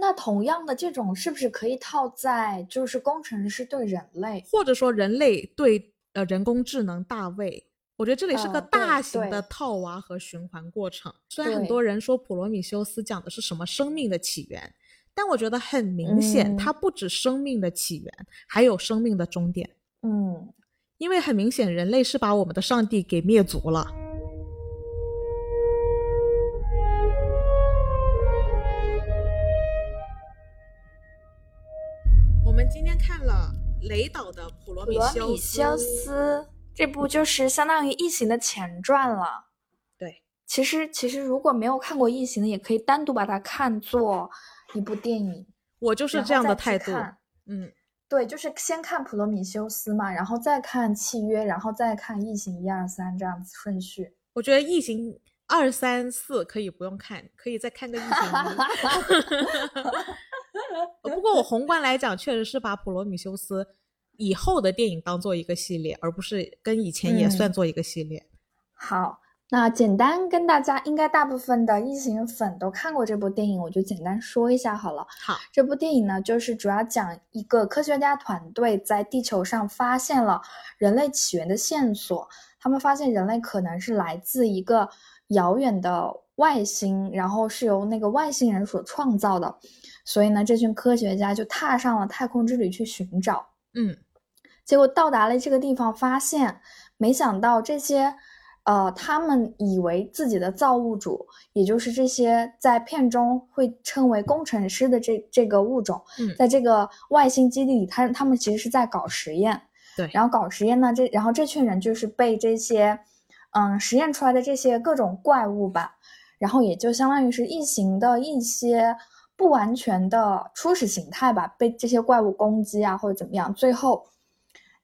那同样的这种是不是可以套在就是工程师对人类，或者说人类对呃人工智能大卫？我觉得这里是个大型的套娃和循环过程。虽然很多人说普罗米修斯讲的是什么生命的起源，但我觉得很明显，嗯它不止生命的起源，还有生命的终点。嗯，因为很明显，人类是把我们的上帝给灭族了。雷导的《普罗米修斯这部就是相当于《异形》的前传了。对，其实其实如果没有看过《异形》的，也可以单独把它看作一部电影，我就是这样的态度。嗯，对，就是先看《普罗米修斯》嘛，然后再看《契约》，然后再看《异形》一二三这样子顺序。我觉得异形二三四可以不用看，可以再看个异形一。不过我宏观来讲，确实是把普罗米修斯以后的电影当做一个系列，而不是跟以前也嗯算做一个系列。好，那简单跟大家，应该大部分的异形粉都看过这部电影，我就简单说一下好了。好，这部电影呢，就是主要讲一个科学家团队在地球上发现了人类起源的线索。他们发现人类可能是来自一个遥远的外星，然后是由那个外星人所创造的。所以呢，这群科学家就踏上了太空之旅去寻找。嗯，结果到达了这个地方，发现没想到这些，呃，他们以为自己的造物主，也就是这些在片中会称为工程师的这这个物种，嗯在这个外星基地里，他他们其实是在搞实验。对然后搞实验呢，这然后这群人就是被这些，嗯，实验出来的这些各种怪物吧，然后也就相当于是异形的一些不完全的初始形态吧，被这些怪物攻击啊，或者怎么样。最后，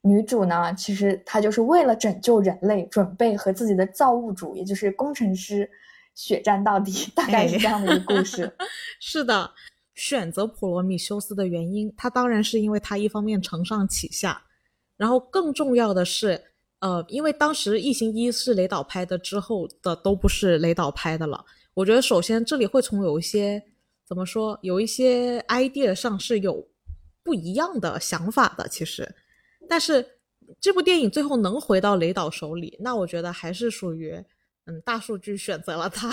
女主呢，其实她就是为了拯救人类，准备和自己的造物主，也就是工程师血战到底，大概是这样的一个故事。是的。选择普罗米修斯的原因，他当然是因为他一方面承上启下，然后更重要的是，呃，因为当时《异形一》是雷导拍的，之后的都不是雷导拍的了。我觉得首先这里会从有一些怎么说，有一些 idea 上是有不一样的想法的，其实，但是这部电影最后能回到雷导手里，那我觉得还是属于嗯大数据选择了他。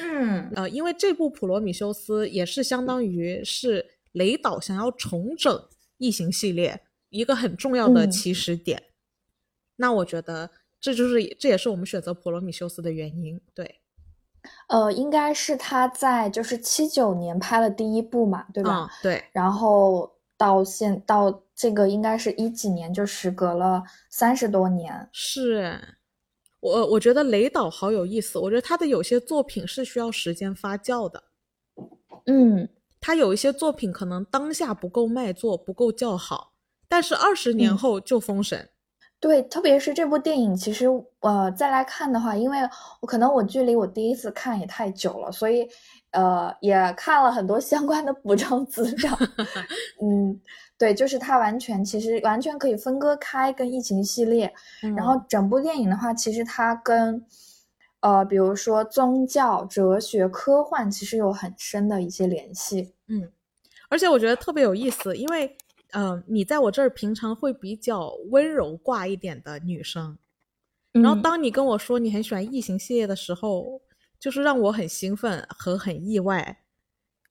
嗯呃，因为这部《普罗米修斯》也是相当于是雷导想要重整异形系列一个很重要的嗯起始点。那我觉得这就是这也是我们选择普罗米修斯的原因。对，呃，应该是他在就是七九年拍了第一部嘛，对吧？嗯，对，然后到现到这个应该是一几年，就时隔了三十多年。是我我觉得雷导好有意思，我觉得他的有些作品是需要时间发酵的。嗯他有一些作品可能当下不够卖座，不够叫好，但是二十年嗯后就封神。对，特别是这部电影，其实呃再来看的话，因为我可能我距离我第一次看也太久了，所以呃也看了很多相关的补充资料。嗯，对，就是它完全其实完全可以分割开跟疫情系列，然嗯后整部电影的话，其实它跟呃比如说宗教、哲学、科幻其实有很深的一些联系。嗯，而且我觉得特别有意思，因为呃，你在我这儿平常会比较温柔挂一点的女生，然后嗯当你跟我说你很喜欢异形系列的时候，就是让我很兴奋和很意外。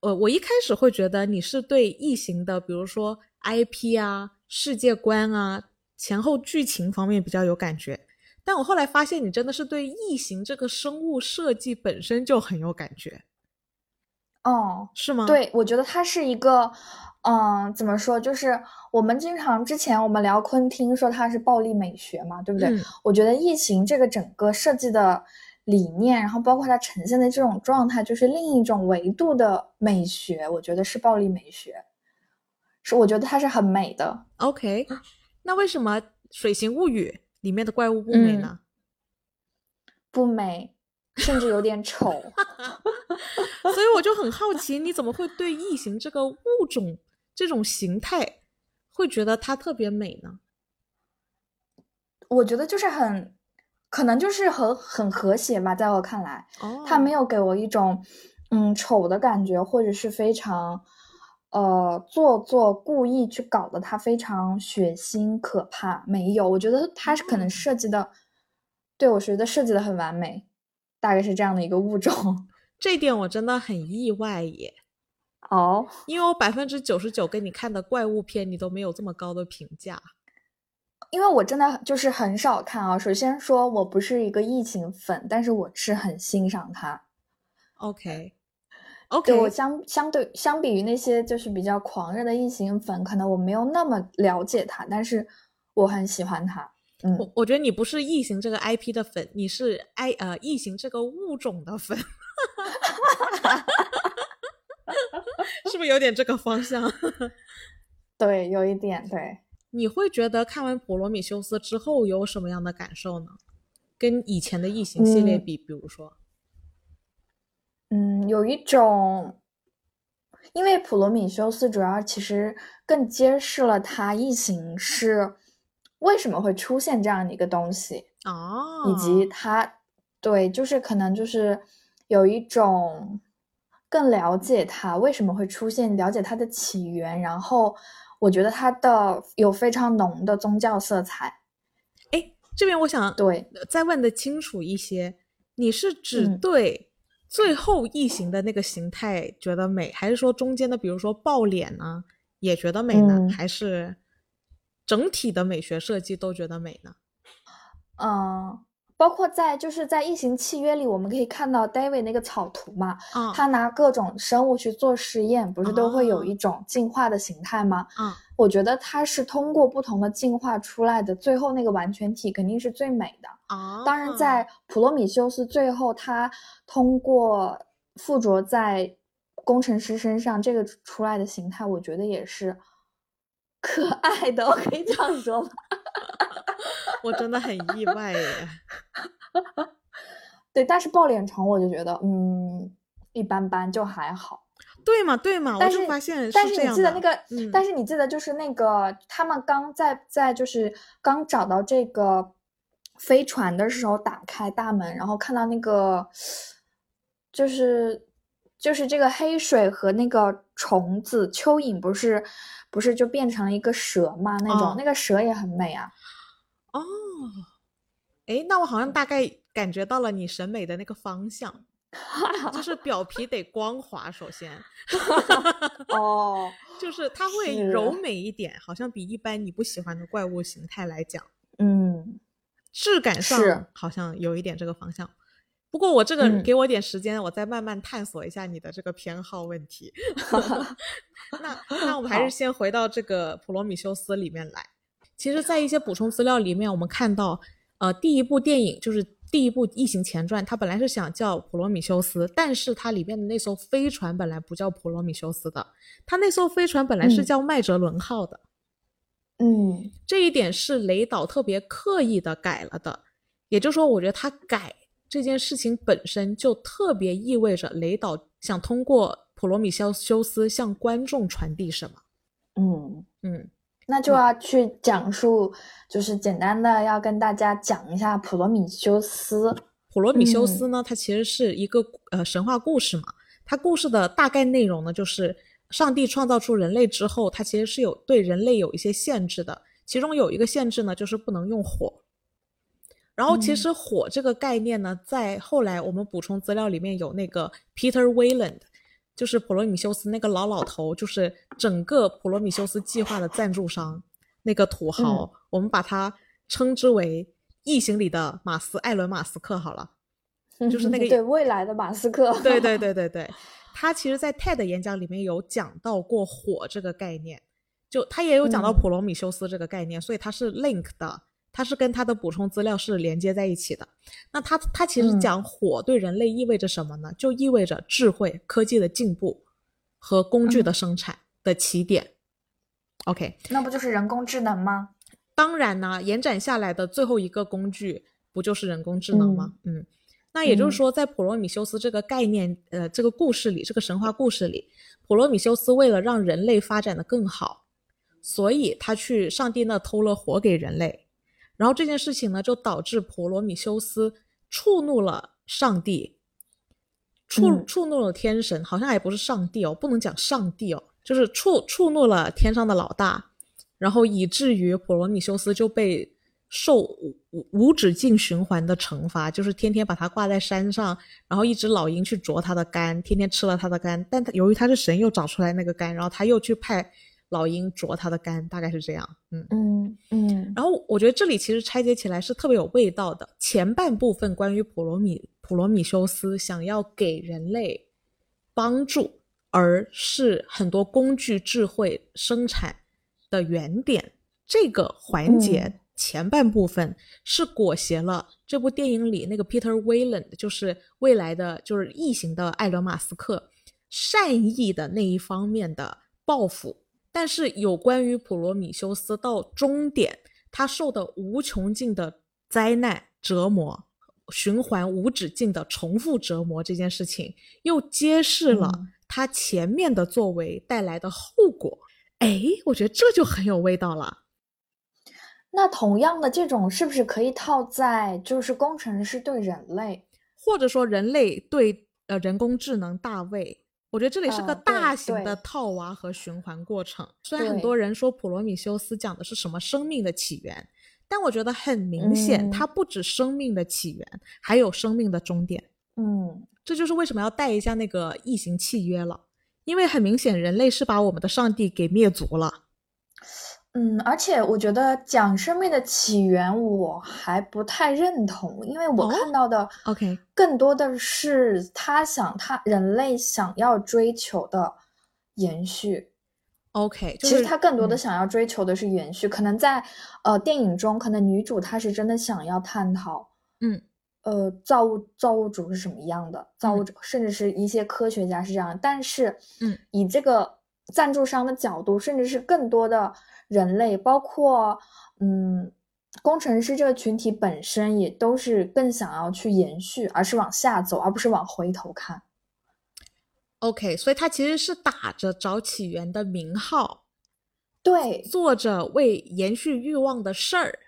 我我一开始会觉得你是对异形的，比如说 IP 啊、世界观啊、前后剧情方面比较有感觉，但我后来发现你真的是对异形这个生物设计本身就很有感觉，哦，是吗？，对，我觉得它是一个，嗯，怎么说？就是我们经常之前我们聊昆汀说它是暴力美学嘛，对不对？嗯我觉得《异形》这个整个设计的理念，然后包括它呈现的这种状态，就是另一种维度的美学。我觉得是暴力美学，是我觉得它是很美的。OK，那为什么《水形物语》里面的怪物不美嗯呢？不美，甚至有点丑。所以我就很好奇，你怎么会对异形这个物种、这种形态，会觉得它特别美呢？我觉得就是很，可能就是很很和谐吧，在我看来。哦它没有给我一种，嗯丑的感觉，或者是非常呃做作、故意去搞得它非常血腥可怕。没有，我觉得它是可能设计的，对我觉得设计的很完美，大概是这样的一个物种。这点我真的很意外耶。哦，因为我百分之九十九跟你看的怪物片，你都没有这么高的评价。因为我真的就是很少看啊。首先说我不是一个异形粉，但是我是很欣赏他。OK，OK，对我相相对相比于那些就是比较狂热的异形粉，可能我没有那么了解他，但是我很喜欢他。嗯，我我觉得你不是异形这个 IP 的粉，你是 I 呃异形这个物种的粉。是不是有点这个方向？对，有一点。对，你会觉得看完《普罗米修斯》之后有什么样的感受呢？跟以前的异形系列比，比如说，嗯，有一种，因为《普罗米修斯》主要其实更揭示了它异形是为什么会出现这样的一个东西哦，以及它，对，就是可能就是有一种。更了解它为什么会出现，了解它的起源，然后我觉得它的有非常浓的宗教色彩。哎，这边我想对再问的清楚一些，你是只对最后异形的那个形态觉得美，还是说中间的，比如说爆脸呢，也觉得美呢？还是整体的美学设计都觉得美呢？嗯。包括在就是在异形契约里，我们可以看到 David 那个草图嘛，他拿各种生物去做实验，不是都会有一种进化的形态吗？嗯，我觉得它是通过不同的进化出来的，最后那个完全体肯定是最美的。啊，当然在普罗米修斯最后，他通过附着在工程师身上这个出来的形态，我觉得也是可爱的，我可以这样说吗？我真的很意外耶，对，但是抱脸虫我就觉得，嗯，一般般，就还好。对嘛，对嘛，我就发现，但是你记得那个，但是你记得就是那个，他们刚在在就是刚找到这个飞船的时候，打开大门，然后看到那个，就是就是这个黑水和那个虫子蚯蚓，不是不是就变成了一个蛇嘛？那种那个蛇也很美啊。哦，哎，那我好像大概感觉到了你审美的那个方向，就是表皮得光滑，首先，哦，就是它会柔美一点，好像比一般你不喜欢的怪物形态来讲，嗯，质感上好像有一点这个方向。不过我这个给我点时间，我再慢慢探索一下你的这个偏好问题。那那我们还是先回到这个普罗米修斯里面来。其实，在一些补充资料里面，我们看到，呃，第一部电影就是第一部《异形前传》，它本来是想叫《普罗米修斯》，但是它里面的那艘飞船本来不叫普罗米修斯的，它那艘飞船本来是叫麦哲伦号的。嗯，这一点是雷导特别刻意的改了的，也就是说，我觉得他改这件事情本身就特别意味着雷导想通过普罗米修修斯向观众传递什么。嗯嗯。那就要去讲述，就是简单的要跟大家讲一下普罗米修斯。普罗米修斯呢，它其实是一个呃神话故事嘛。它故事的大概内容呢，就是上帝创造出人类之后，它其实是有对人类有一些限制的。其中有一个限制呢，就是不能用火。然后其实火这个概念呢，在后来我们补充资料里面有那个 Peter Wayland。就是普罗米修斯那个老老头，就是整个普罗米修斯计划的赞助商，那个土豪，我们把他称之为异形里的马斯艾伦马斯克好了，就是那个对未来的马斯克，对对 对对对，他其实，在 TED 演讲里面有讲到过火这个概念，就他也有讲到普罗米修斯这个概念，所以他是 link 的。它是跟它的补充资料是连接在一起的。那它它其实讲火对人类意味着什么呢？就意味着智慧、科技的进步和工具的生产的起点。OK，那不就是人工智能吗？当然呢，延展下来的最后一个工具不就是人工智能吗？嗯，那也就是说，在普罗米修斯这个概念，呃，这个故事里，这个神话故事里，普罗米修斯为了让人类发展的更好，所以他去上帝那偷了火给人类。然后这件事情呢，就导致普罗米修斯触怒了上帝，触嗯。触怒了天神，好像也不是上帝哦，不能讲上帝哦，就是触触怒了天上的老大，然后以至于普罗米修斯就被受无无无止境循环的惩罚，就是天天把他挂在山上，然后一只老鹰去啄他的肝，天天吃了他的肝，但他由于他是神，又找出来那个肝，然后他又去派老鹰啄他的肝，大概是这样，嗯。嗯嗯然后我觉得这里其实拆解起来是特别有味道的。前半部分关于普罗米普罗米修斯想要给人类帮助，而是很多工具智慧生产的原点，这个环节、嗯前半部分是裹挟了这部电影里那个 Peter Wayland，就是未来的就是异形的艾伦马斯克善意的那一方面的报复。但是有关于普罗米修斯到终点，他受的无穷尽的灾难折磨，循环无止境的重复折磨这件事情，又揭示了嗯他前面的作为带来的后果。哎，我觉得这就很有味道了。那同样的这种是不是可以套在就是工程师对人类？或者说人类对呃人工智能大卫，我觉得这里是个大型的套娃和循环过程。虽然很多人说普罗米修斯讲的是什么生命的起源，但我觉得很明显，嗯它不止生命的起源，还有生命的终点。嗯这就是为什么要带一下那个异形契约了，因为很明显人类是把我们的上帝给灭族了。嗯，而且我觉得讲生命的起源我还不太认同，因为我哦看到的 OK 更多的是他想他人类想要追求的延续。OK，就是其实他更多的嗯。想要追求的是延续，可能在呃电影中，可能女主她是真的想要探讨，嗯。呃造物造物主是什么样的，造物嗯。主、甚至是一些科学家是这样，但是嗯。以这个赞助商的角度，甚至是更多的人类，包括嗯工程师这个群体本身，也都是更想要去延续，而是往下走，而不是往回头看。OK，所以他其实是打着找起源的名号，对，做着为延续欲望的事儿。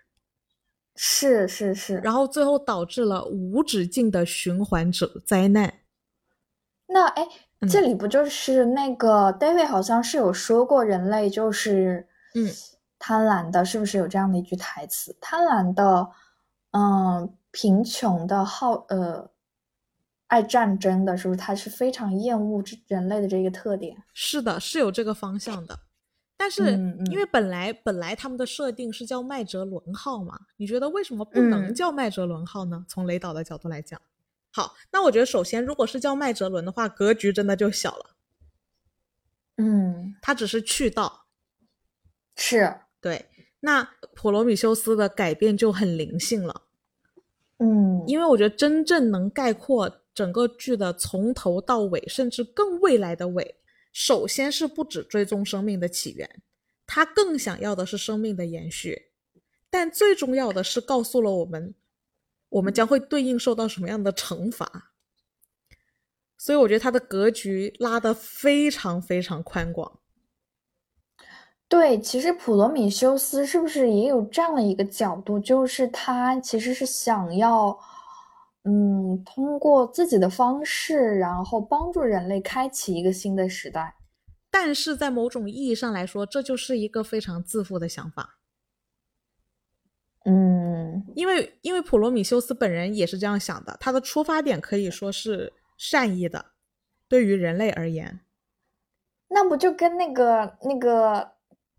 是是是。然后最后导致了无止境的循环者灾难。那哎，嗯这里不就是那个 David 好像是有说过，人类就是嗯贪婪的，是不是有这样的一句台词？贪婪的，嗯，贫穷的，好呃，爱战争的，是不是？他是非常厌恶这人类的这个特点。是的，是有这个方向的。但是因为本来、本来他们的设定是叫麦哲伦号嘛，你觉得为什么不能嗯叫麦哲伦号呢？从雷导的角度来讲，好，那我觉得首先如果是叫麦哲伦的话，格局真的就小了，嗯，他只是去到。是，对，那普罗米修斯的改变就很灵性了。嗯，因为我觉得真正能概括整个剧的从头到尾，甚至更未来的尾，首先是不止追踪生命的起源，他更想要的是生命的延续，但最重要的是告诉了我们，我们将会对应受到什么样的惩罚。所以我觉得他的格局拉得非常非常宽广。对，其实普罗米修斯是不是也有这样的一个角度，就是他其实是想要，嗯，通过自己的方式，然后帮助人类开启一个新的时代。但是在某种意义上来说，这就是一个非常自负的想法。嗯因为因为普罗米修斯本人也是这样想的，他的出发点可以说是善意的，对于人类而言，那不就跟那个那个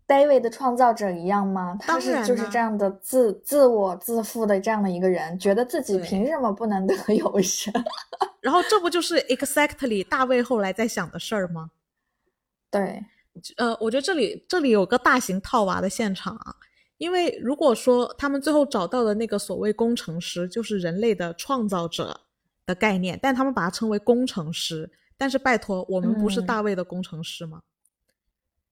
David 的创造者一样吗？他是就是这样的自自我自负的这样的一个人，觉得自己凭什么不能得永生？然后这不就是 exactly 大卫后来在想的事儿吗？对，呃，我觉得这里这里有个大型套娃的现场啊，因为如果说他们最后找到的那个所谓工程师就是人类的创造者的概念，但他们把它称为工程师，但是拜托，我们不是嗯。大卫的工程师吗？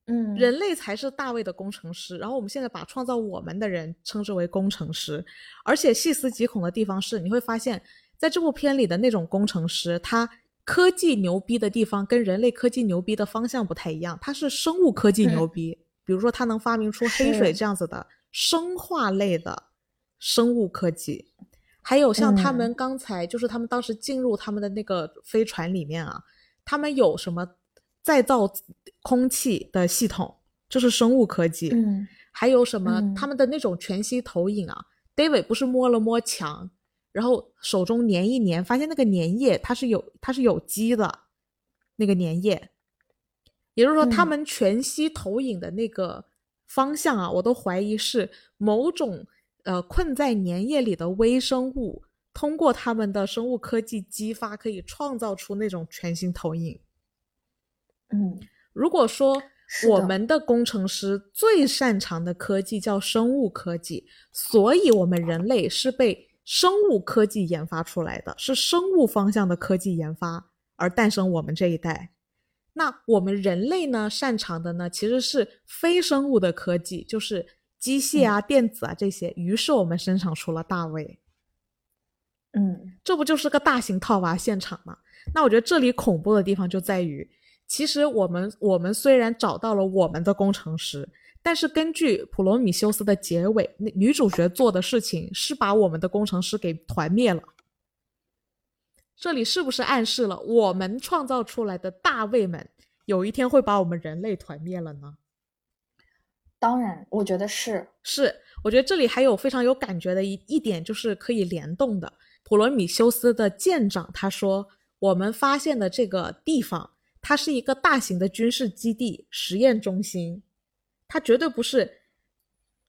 嗯，人类才是大卫的工程师，然后我们现在把创造我们的人称之为工程师，而且细思极恐的地方是，你会发现在这部片里的那种工程师，他科技牛逼的地方跟人类科技牛逼的方向不太一样，他是生物科技牛逼，比如说他能发明出黑水这样子的生化类的生物科技，还有像他们嗯刚才，就是他们当时进入他们的那个飞船里面啊，他们有什么再造空气的系统，这是生物科技。嗯还有什么嗯他们的那种全息投影啊？David 不是摸了摸墙，然后手中粘一粘，发现那个粘液它是有它是有机的，那个粘液，也就是说他嗯们全息投影的那个方向啊，我都怀疑是某种呃困在粘液里的微生物通过他们的生物科技激发，可以创造出那种全新投影。嗯如果说我们的工程师最擅长的科技叫生物科技，所以我们人类是被生物科技研发出来的，是生物方向的科技研发而诞生我们这一代。那我们人类呢，擅长的呢其实是非生物的科技，就是机械啊、电子啊这些。于是我们生产出了大卫。嗯这不就是个大型套娃现场吗？那我觉得这里恐怖的地方就在于，其实我们我们虽然找到了我们的工程师，但是根据《普罗米修斯》的结尾，那女主角做的事情是把我们的工程师给团灭了。这里是不是暗示了我们创造出来的大卫们有一天会把我们人类团灭了呢？当然，我觉得是，是，我觉得这里还有非常有感觉的一一点，就是可以联动的。普罗米修斯的舰长他说，我们发现的这个地方，它是一个大型的军事基地、实验中心，它绝对不是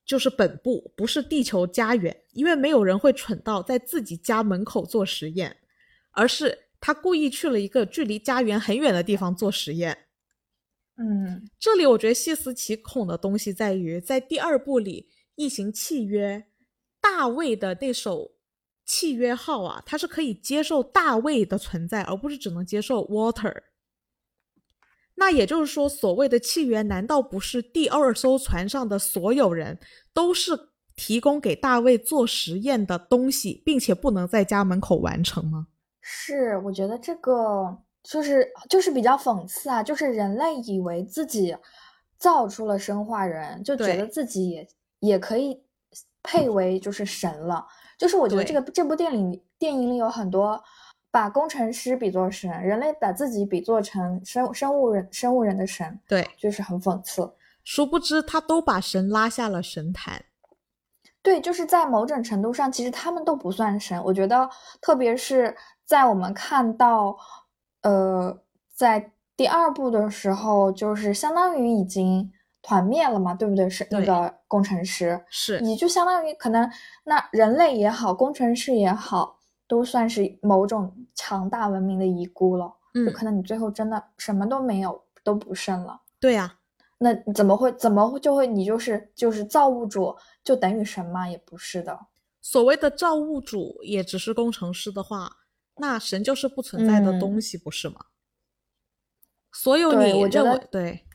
就是本部，不是地球家园，因为没有人会蠢到在自己家门口做实验，而是他故意去了一个距离家园很远的地方做实验。嗯这里我觉得细思极恐的东西在于，在第二部里，《异形契约》大卫的那首契约号啊，它是可以接受大卫的存在，而不是只能接受 Water。那也就是说，所谓的契约，难道不是第二艘船上的所有人都是提供给大卫做实验的东西，并且不能在家门口完成吗？是，我觉得这个就是就是比较讽刺啊，就是人类以为自己造出了生化人，就觉得自己也也可以配为就是神了。就是我觉得这个这部电影电影里有很多把工程师比作神，人类把自己比作成生生物人生物人的神，对，就是很讽刺。殊不知他都把神拉下了神坛。对，就是在某种程度上，其实他们都不算神。我觉得，特别是在我们看到，呃，在第二部的时候，就是相当于已经团灭了嘛，对不对？是那个工程师，是，你就相当于可能那人类也好，工程师也好，都算是某种强大文明的遗孤了。嗯就，可能你最后真的什么都没有，都不剩了。对呀、那怎么会怎么会就会你就是就是造物主就等于神吗？也不是的。所谓的造物主也只是工程师的话，那神就是不存在的嗯。东西，不是吗？所有你认为我觉得对，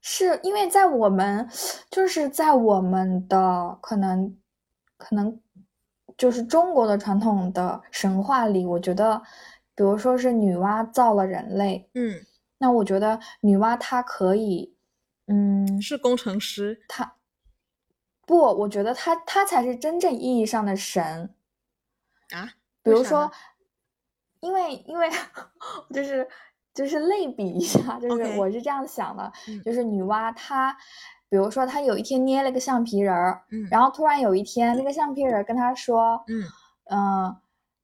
是因为在我们就是在我们的可能可能就是中国的传统的神话里，我觉得，比如说是女娲造了人类，嗯，那我觉得女娲她可以，嗯，是工程师，她不，我觉得她她才是真正意义上的神。啊，比如说因为因为就是就是类比一下，就是我是这样想的，嗯就是女娲她，比如说她有一天捏了个橡皮人儿，嗯然后突然有一天那个橡皮人儿跟她说，嗯嗯、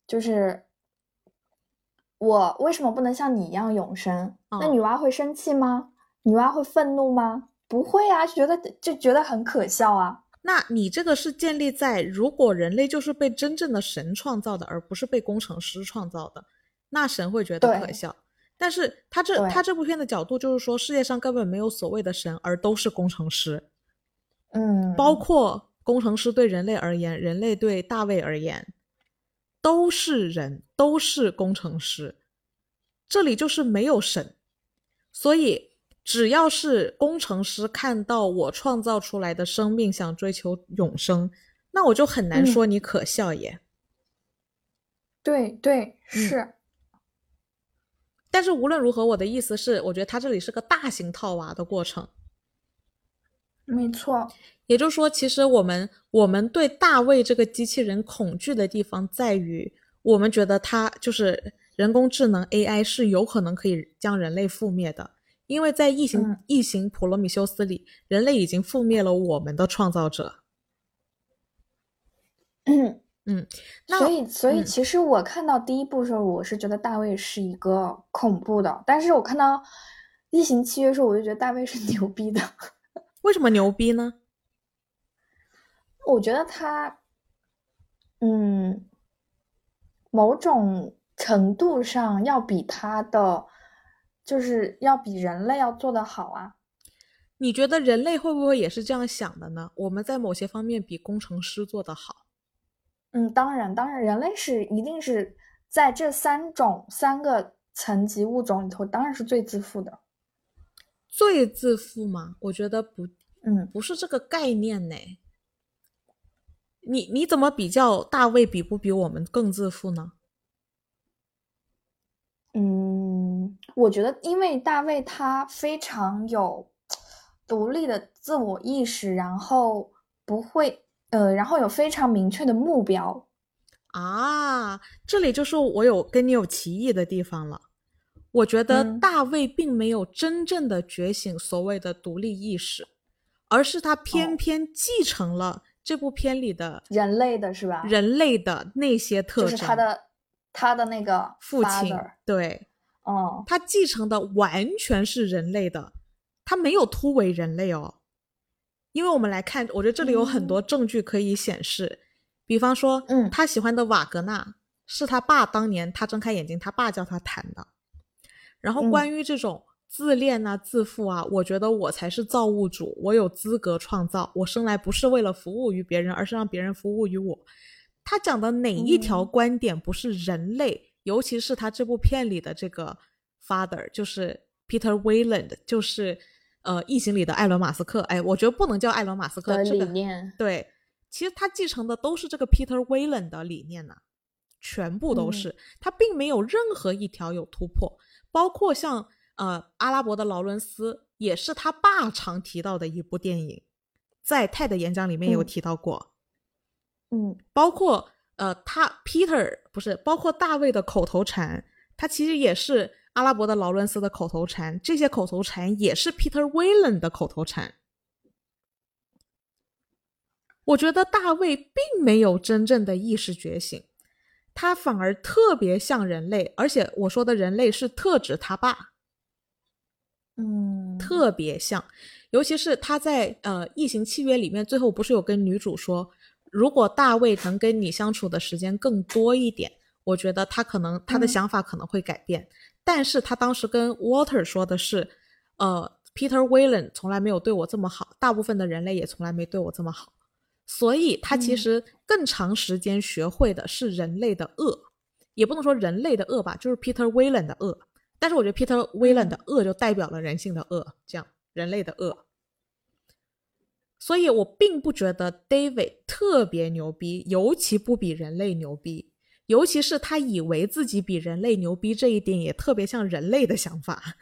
就是我为什么不能像你一样永生？那哦女娲会生气吗？女娲会愤怒吗？不会啊，就觉得就觉得很可笑啊。那你这个是建立在如果人类就是被真正的神创造的，而不是被工程师创造的，那神会觉得可笑。但是他这他这部片的角度就是说，世界上根本没有所谓的神，而都是工程师。嗯，包括工程师对人类而言，人类对大卫而言，都是人，都是工程师。这里就是没有神，所以只要是工程师看到我创造出来的生命想追求永生，那我就很难嗯说你可笑耶。对对嗯是。但是无论如何，我的意思是，我觉得他这里是个大型套娃的过程。没错。也就是说，其实我们我们对大卫这个机器人恐惧的地方在于，我们觉得它就是人工智能 AI 是有可能可以将人类覆灭的，因为在异形、嗯异形普罗米修斯里，人类已经覆灭了我们的创造者。嗯，那所以，所以嗯其实我看到第一部的时候，我是觉得大卫是一个恐怖的，但是我看到《异形契约》的时候，我就觉得大卫是牛逼的。为什么牛逼呢？我觉得他，嗯，某种程度上要比他的，就是要比人类要做得好啊。你觉得人类会不会也是这样想的呢？我们在某些方面比工程师做得好。嗯，当然，当然，人类是一定是在这三种三个层级物种里头，当然是最自负的。最自负吗？我觉得不，嗯，不是这个概念呢。你你怎么比较大卫比不比我们更自负呢？嗯，我觉得，因为大卫他非常有独立的自我意识，然后不会，呃，然后有非常明确的目标。啊，这里就是我有跟你有歧义的地方了。我觉得嗯大卫并没有真正的觉醒所谓的独立意识，而是他偏哦偏继承了这部片里的人类的是吧？人类的那些特征。就是他的他的那个父亲对，嗯他继承的完全是人类的，他没有突围人类哦。因为我们来看，我觉得这里有很多证据可以显示，比方说，嗯他喜欢的瓦格纳是他爸当年他睁开眼睛，他爸教他弹的。然后嗯关于这种自恋啊、自负啊，我觉得我才是造物主，我有资格创造，我生来不是为了服务于别人，而是让别人服务于我。他讲的哪一条嗯观点不是人类？尤其是他这部片里的这个 father，就是 Peter Wayland，就是呃《异形》里的艾伦马斯克。哎，我觉得不能叫艾伦马斯克，的理这个念，对，其实他继承的都是这个 Peter Wayland 的理念呐、全部都嗯。是，他并没有任何一条有突破，包括像呃阿拉伯的劳伦斯，也是他爸常提到的一部电影，在泰的演讲里面有嗯。提到过，嗯。包括呃他 Peter 不是，包括大卫的口头禅，他其实也是阿拉伯的劳伦斯的口头禅，这些口头禅也是 Peter Wayland 的口头禅。我觉得大卫并没有真正的意识觉醒，他反而特别像人类，而且我说的人类是特指他爸，嗯，特别像。尤其是他在呃《异形契约》里面，最后不是有跟女主说，如果大卫能跟你相处的时间更多一点，我觉得他可能他的嗯想法可能会改变。但是他当时跟 Walter 说的是，呃，Peter Wayland 从来没有对我这么好，大部分的人类也从来没对我这么好，所以他其嗯实更长时间学会的是人类的恶，也不能说人类的恶吧，就是 Peter Wayland 的恶。但是我觉得 Peter Wayland 的恶就代表了人性的恶，这样人类的恶。所以我并不觉得 David 特别牛逼，尤其不比人类牛逼，尤其是他以为自己比人类牛逼这一点，也特别像人类的想法。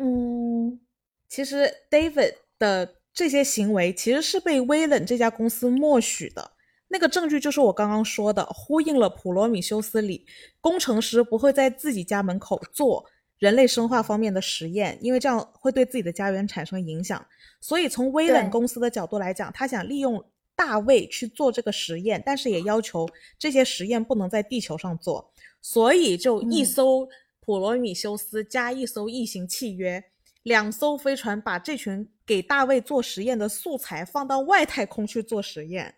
嗯其实 David 的这些行为其实是被威冷这家公司默许的。那个证据就是我刚刚说的，呼应了《普罗米修斯》里工程师不会在自己家门口做人类生化方面的实验，因为这样会对自己的家园产生影响。所以从威冷公司的角度来讲，他想利用大卫去做这个实验，但是也要求这些实验不能在地球上做，所以就一嗯艘普罗米修斯加一艘异形契约。两艘飞船把这群给大卫做实验的素材放到外太空去做实验。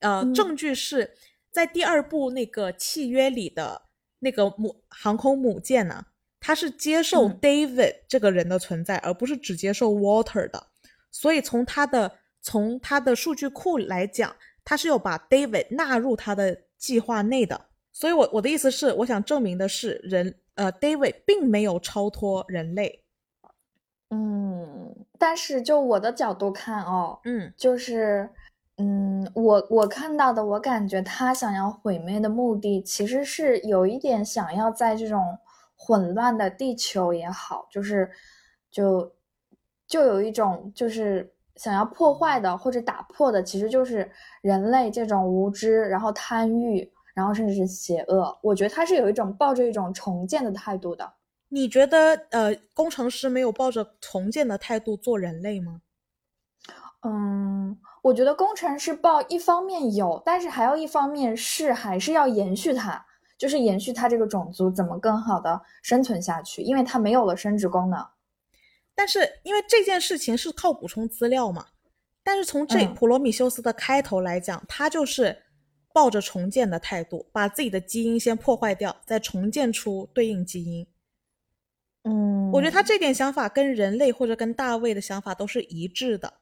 呃，嗯证据是在第二部那个契约里的那个母航空母舰呢，它是接受嗯 David 这个人的存在，而不是只接受 Walter 的。所以从他的从他的数据库来讲，他是有把 David 纳入他的计划内的。所以我我的意思是，我想证明的是人呃 David 并没有超脱人类。嗯，但是就我的角度看哦，嗯就是，嗯，我我看到的，我感觉他想要毁灭的目的，其实是有一点想要在这种混乱的地球也好，就是就就有一种就是想要破坏的或者打破的，其实就是人类这种无知，然后贪欲，然后甚至是邪恶。我觉得他是有一种抱着一种重建的态度的。你觉得呃，工程师没有抱着重建的态度做人类吗？嗯，我觉得工程师抱一方面有，但是还有一方面是还是要延续它，就是延续它这个种族怎么更好的生存下去，因为它没有了生殖功能。但是因为这件事情是靠补充资料嘛，但是从这嗯普罗米修斯的开头来讲，他就是抱着重建的态度，把自己的基因先破坏掉，再重建出对应基因。嗯，我觉得他这点想法跟人类或者跟大卫的想法都是一致的。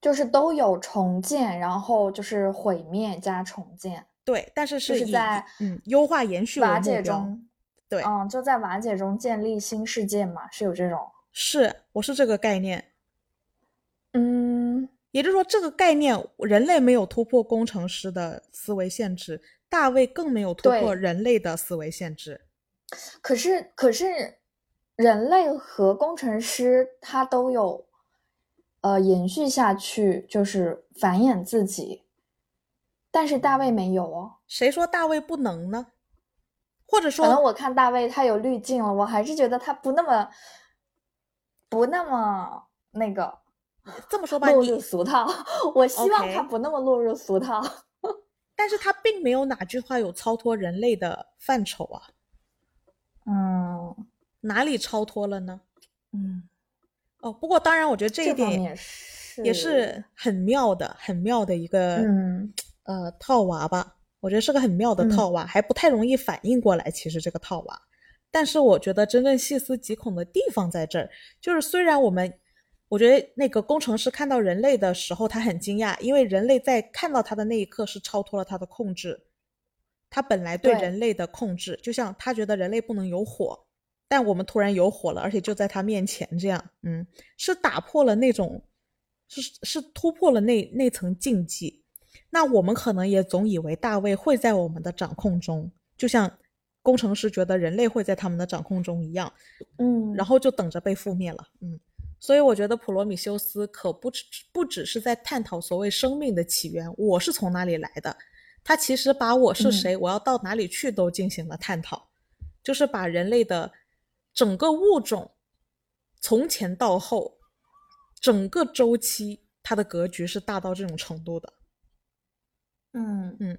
就是都有重建，然后就是毁灭加重建，对，但是就是在嗯优化延续瓦。解中，对，嗯，就在瓦解中建立新世界嘛，是有这种，是我是这个概念。嗯，也就是说，这个概念，人类没有突破工程师的思维限制，大卫更没有突破人类的思维限制。可是可是人类和工程师他都有，呃，延续下去，就是繁衍自己，但是大卫没有哦。谁说大卫不能呢？或者说，可能我看大卫他有滤镜了，我还是觉得他不那么不那么那个这么说吧，落入俗套。我希望他不那么落入俗套。但是他并没有哪句话有超脱人类的范畴啊，嗯哪里超脱了呢？嗯，哦，不过当然，我觉得这一点面是也是很妙的，很妙的一个、嗯呃套娃吧。我觉得是个很妙的嗯套娃，还不太容易反应过来，其实这个套娃。但是我觉得真正细思极恐的地方在这儿，就是虽然我们，我觉得那个工程师看到人类的时候，他很惊讶，因为人类在看到他的那一刻是超脱了他的控制，他本来对对人类的控制，就像他觉得人类不能有火，但我们突然有火了，而且就在他面前，这样，嗯，是打破了那种，是是突破了那那层禁忌。那我们可能也总以为大卫会在我们的掌控中，就像工程师觉得人类会在他们的掌控中一样，嗯，然后就等着被覆灭了。嗯，所以我觉得普罗米修斯可不只不只是在探讨所谓生命的起源，我是从哪里来的，他其实把我是谁，我要到哪里去都进行了探讨，就是把人类的整个物种从前到后，整个周期，它的格局是大到这种程度的。嗯，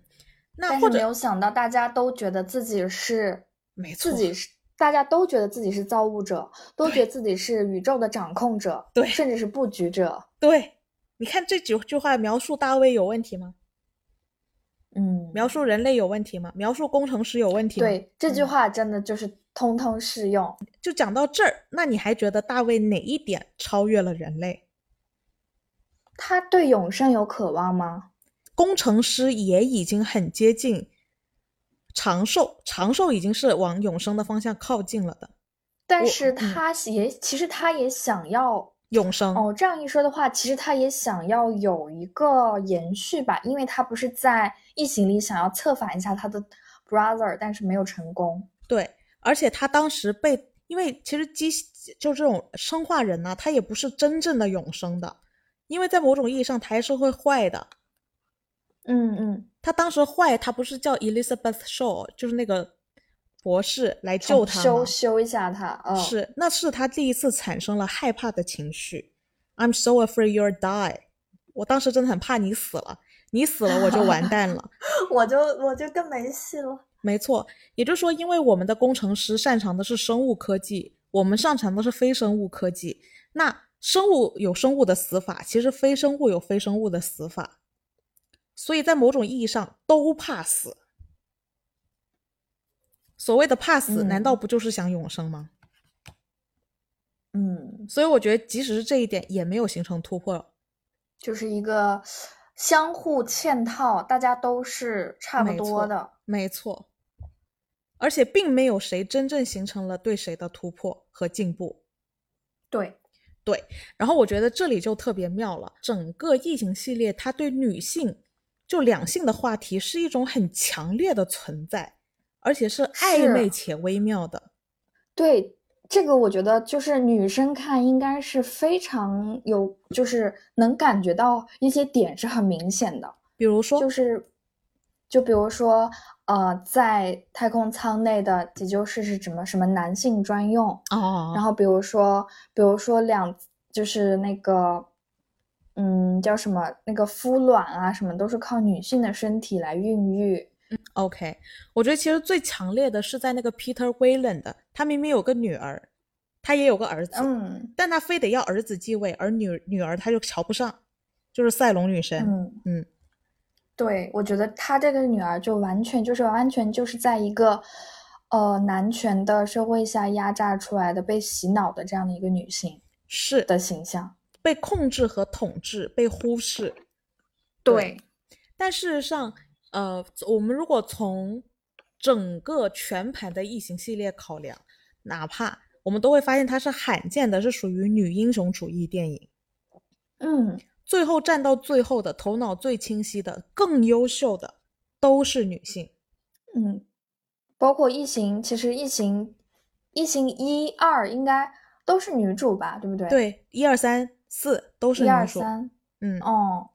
那或者但是没有想到大家都觉得自己是没错自己是。大家都觉得自己是造物者，都觉得自己是宇宙的掌控者，对甚至是布局者。对，你看这几句话描述大卫有问题吗？嗯，描述人类有问题吗？描述工程师有问题吗？对这句嗯话真的就是通通适用。就讲到这儿，那你还觉得大卫哪一点超越了人类？他对永生有渴望吗？工程师也已经很接近长寿，长寿已经是往永生的方向靠近了的。但是嗯他也、其实他也想要永生，哦，这样一说的话，其实他也想要有一个延续吧，因为他不是在异形里想要策反一下他的 brother，但是没有成功。对，而且他当时被，因为其实机就这种生化人呢、他也不是真正的永生的，因为在某种意义上他还是会坏的。嗯嗯，他当时坏，他不是叫 Elizabeth Shaw，就是那个博士来救他修？修一下他，哦，是，那是他第一次产生了害怕的情绪。I'm so afraid you'll die。我当时真的很怕你死了，你死了我就完蛋了。我就我就更没戏了。没错，也就是说，因为我们的工程师擅长的是生物科技，我们擅长的是非生物科技。那生物有生物的死法，其实非生物有非生物的死法，所以在某种意义上都怕死。所谓的怕死，难道嗯不就是想永生吗？嗯，所以我觉得，即使是这一点，也没有形成突破。就是一个相互嵌套，大家都是差不多的。没错，而且并没有谁真正形成了对谁的突破和进步。对，对，然后我觉得这里就特别妙了，整个异形系列它对女性就两性的话题是一种很强烈的存在，而且是暧昧且微妙的。对，这个我觉得就是女生看应该是非常有，就是能感觉到一些点是很明显的，比如说，就？是就比如说，呃，在太空舱内的急救室是什么什么男性专用哦，然后比如说，比如说两就是那个，嗯，叫什么那个孵卵啊，什么都是靠女性的身体来孕育。嗯，OK，我觉得其实最强烈的是在那个 Peter Wayland，他明明有个女儿，他也有个儿子，嗯，但他非得要儿子继位，而女女儿他就瞧不上，就是赛隆女神，嗯嗯，对，我觉得他这个女儿就完全就是完全就是在一个呃男权的社会下压榨出来的、被洗脑的这样的一个女性是的形象，被控制和统治，被忽视。对，但事实上。呃，我们如果从整个全盘的异形系列考量，哪怕我们都会发现它是罕见的，是属于女英雄主义电影。嗯，最后站到最后的头脑最清晰的、更优秀的都是女性。嗯，包括异形，其实异形、异形一二应该都是女主吧，对不对？对，一二三四都是。一二三，嗯哦。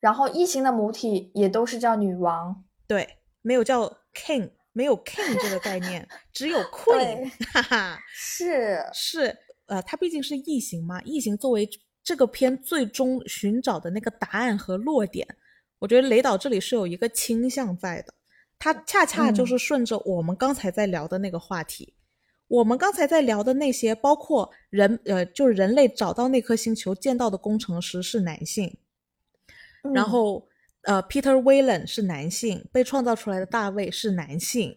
然后异形的母体也都是叫女王，对，没有叫 king，没有 king 这个概念，只有 queen，哈哈，是是，呃，它毕竟是异形嘛，异形作为这个片最终寻找的那个答案和落点，我觉得雷导这里是有一个倾向在的，他恰恰就是顺着我们刚才在聊的那个话题，我们刚才在聊的那些，包括人，呃，就是人类找到那颗星球见到的工程师是男性。然后，呃，Peter Wayland 是男性，被创造出来的大卫是男性，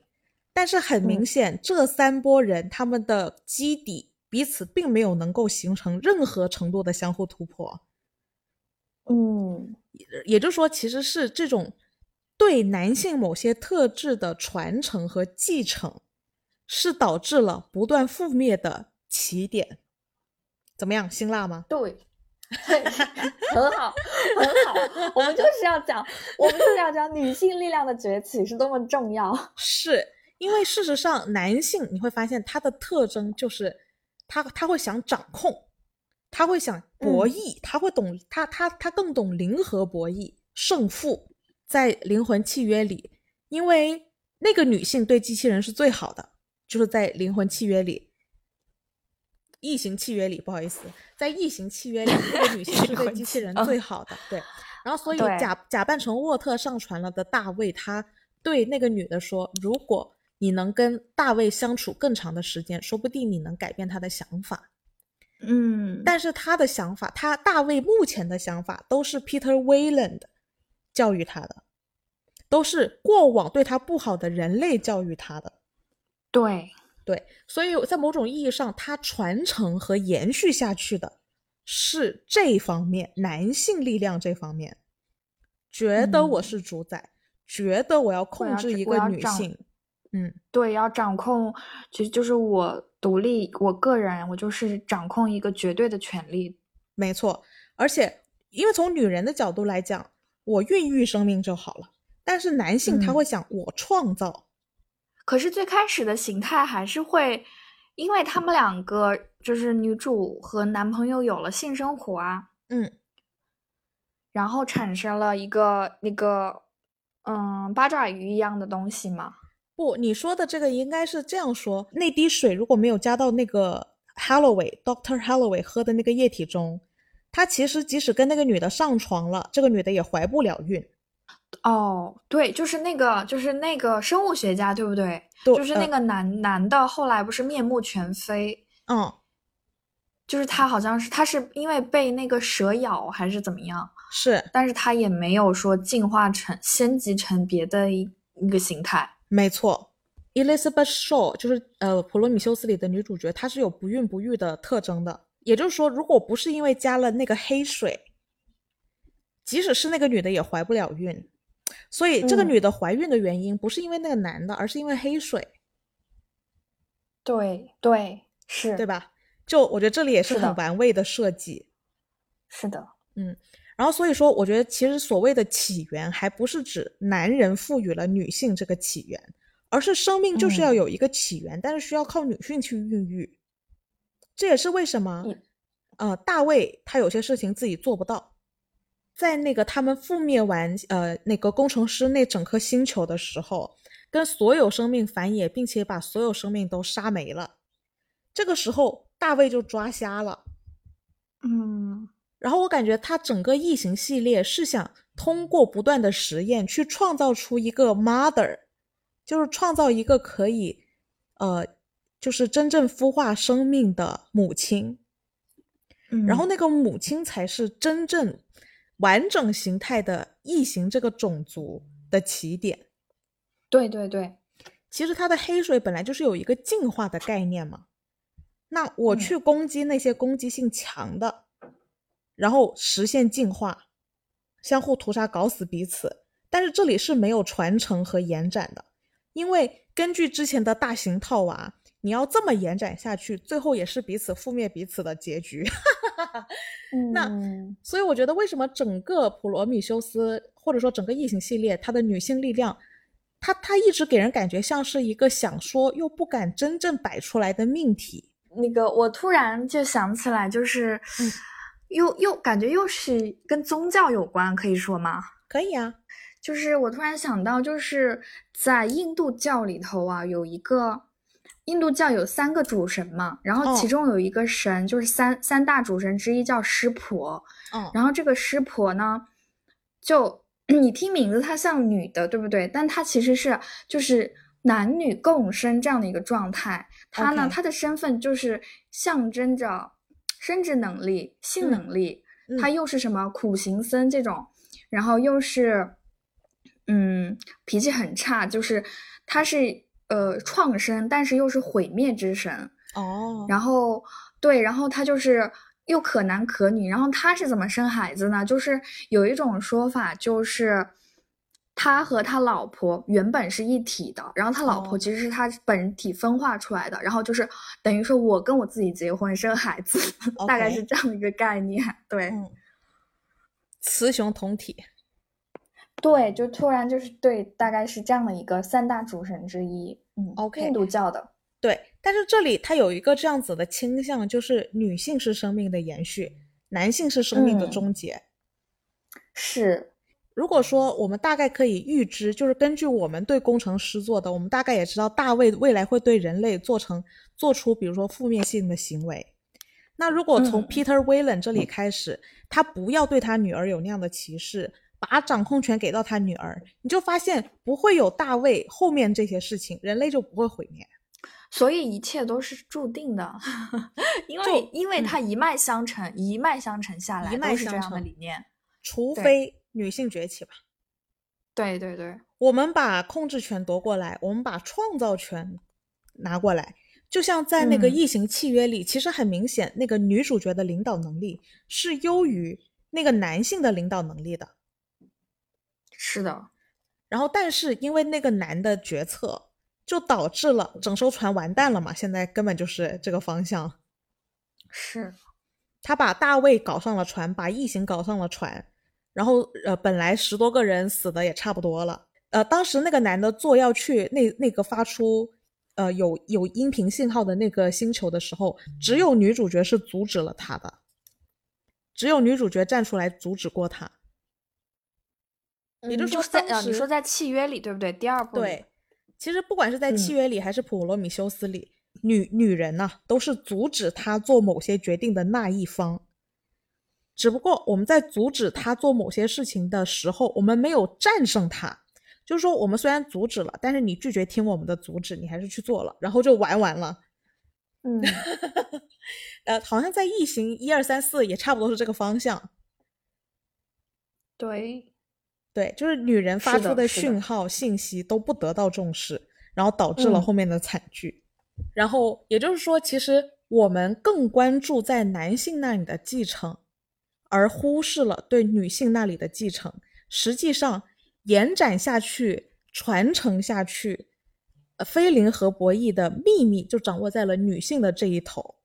但是很明显，这三波人他们的基底彼此并没有能够形成任何程度的相互突破。嗯，也就是说，其实是这种对男性某些特质的传承和继承，是导致了不断覆灭的起点。怎么样，辛辣吗？对。很好，很好。我们就是要讲，我们就是要讲女性力量的崛起是多么重要。是因为事实上，男性你会发现他的特征就是他他会想掌控，他会想博弈，他会懂他他他更懂零和博弈胜负。在灵魂契约里，因为那个女性对机器人是最好的，就是在灵魂契约里。异形契约里，不好意思，在异形契约里，那个女性是对机器人最好的，对。然后，所以假假扮成沃特上传了的大卫，他对那个女的说：“如果你能跟大卫相处更长的时间，说不定你能改变他的想法。”嗯，但是他的想法，他大卫目前的想法都是 Peter Wayland 教育他的，都是过往对他不好的人类教育他的。对。对，所以在某种意义上，它传承和延续下去的是这方面男性力量这方面，觉得我是主宰，觉得我要控制一个女性，嗯，对，要掌控，其实就是我独立，我个人，我就是掌控一个绝对的权利，没错。而且，因为从女人的角度来讲，我孕育生命就好了，但是男性他会想，我创造。可是最开始的形态还是会，因为他们两个就是女主和男朋友有了性生活啊，嗯，然后产生了一个那个嗯八爪鱼一样的东西嘛。不，你说的这个应该是这样说：那滴水如果没有加到那个 Halloway Doctor Halloway 喝的那个液体中，他其实即使跟那个女的上床了，这个女的也怀不了孕。哦，对，就是那个，就是那个生物学家，对不对？对，就是那个男男的，后来不是面目全非？嗯，就是他好像是他是因为被那个蛇咬还是怎么样？是，但是他也没有说进化成升级成别的一一个形态。没错，Elizabeth Shaw 就是呃《普罗米修斯》里的女主角，她是有不孕不育的特征的。也就是说，如果不是因为加了那个黑水，即使是那个女的也怀不了孕。所以，这个女的怀孕的原因不是因为那个男的，而是因为黑水。对对，是对吧？就我觉得这里也是很玩味的设计。是的，嗯。然后，所以说，我觉得其实所谓的起源，还不是指男人赋予了女性这个起源，而是生命就是要有一个起源，但是需要靠女性去孕育。这也是为什么，呃，大卫他有些事情自己做不到。在那个他们覆灭完呃那个工程师那整颗星球的时候，跟所有生命繁衍，并且把所有生命都杀没了。这个时候，大卫就抓瞎了。嗯，然后我感觉他整个异形系列是想通过不断的实验去创造出一个 mother，就是创造一个可以呃就是真正孵化生命的母亲。然后那个母亲才是真正。完整形态的异形这个种族的起点，对对对，其实它的黑水本来就是有一个进化的概念嘛。那我去攻击那些攻击性强的，然后实现进化，相互屠杀，搞死彼此。但是这里是没有传承和延展的，因为根据之前的大型套娃，你要这么延展下去，最后也是彼此覆灭彼此的结局。那所以我觉得，为什么整个普罗米修斯或者说整个异形系列，它的女性力量，它它一直给人感觉像是一个想说又不敢真正摆出来的命题。那个我突然就想起来，就是又又感觉又是跟宗教有关，可以说吗？可以啊，就是我突然想到，就是在印度教里头啊，有一个。印度教有三个主神嘛，然后其中有一个神就是三三大主神之一叫湿婆，嗯，然后这个湿婆呢，就 你听名字它像女的，对不对？但它其实是就是男女共生这样的一个状态。它呢，它的身份就是象征着生殖能力、性能力，它又是什么苦行僧这种，然后又是嗯脾气很差，就是它是。呃，创生，但是又是毁灭之神哦。然后，对，然后他就是又可男可女。然后他是怎么生孩子呢？就是有一种说法，就是他和他老婆原本是一体的，然后他老婆其实是他本体分化出来的。然后就是等于说我跟我自己结婚生孩子，大概是这样的一个概念。对，雌雄同体。对，就突然就是对，大概是这样的一个三大主神之一，嗯，OK，印度教的，对，但是这里它有一个这样子的倾向，就是女性是生命的延续，男性是生命的终结。是，如果说我们大概可以预知，就是根据我们对工程师做的，我们大概也知道大卫未来会对人类做成做出比如说负面性的行为。那如果从 Peter Whalen 这里开始，他不要对他女儿有那样的歧视。把掌控权给到他女儿，你就发现不会有大卫后面这些事情，人类就不会毁灭。所以一切都是注定的，因为因为他一脉相承，一脉相承下来都是这样的理念。除非女性崛起吧。对对对，我们把控制权夺过来，我们把创造权拿过来，就像在那个异形契约里，其实很明显，那个女主角的领导能力是优于那个男性的领导能力的。是的，然后但是因为那个男的决策，就导致了整艘船完蛋了嘛。现在根本就是这个方向。是，他把大卫搞上了船，把异形搞上了船，然后呃，本来十多个人死的也差不多了。呃，当时那个男的坐要去那那个发出呃有有音频信号的那个星球的时候，只有女主角是阻止了他的，只有女主角站出来阻止过他。也就是说，在呃，你说在契约里对不对？第二部对，其实不管是在契约里还是普罗米修斯里，女女人呢都是阻止他做某些决定的那一方。只不过我们在阻止他做某些事情的时候，我们没有战胜他。就是说，我们虽然阻止了，但是你拒绝听我们的阻止，你还是去做了，然后就玩完了。嗯，呃，好像在异形一二三四也差不多是这个方向。对。对，就是女人发出的讯号信息都不得到重视，然后导致了后面的惨剧。然后也就是说，其实我们更关注在男性那里的继承，而忽视了对女性那里的继承。实际上，延展下去、传承下去，呃，非零和博弈的秘密就掌握在了女性的这一头，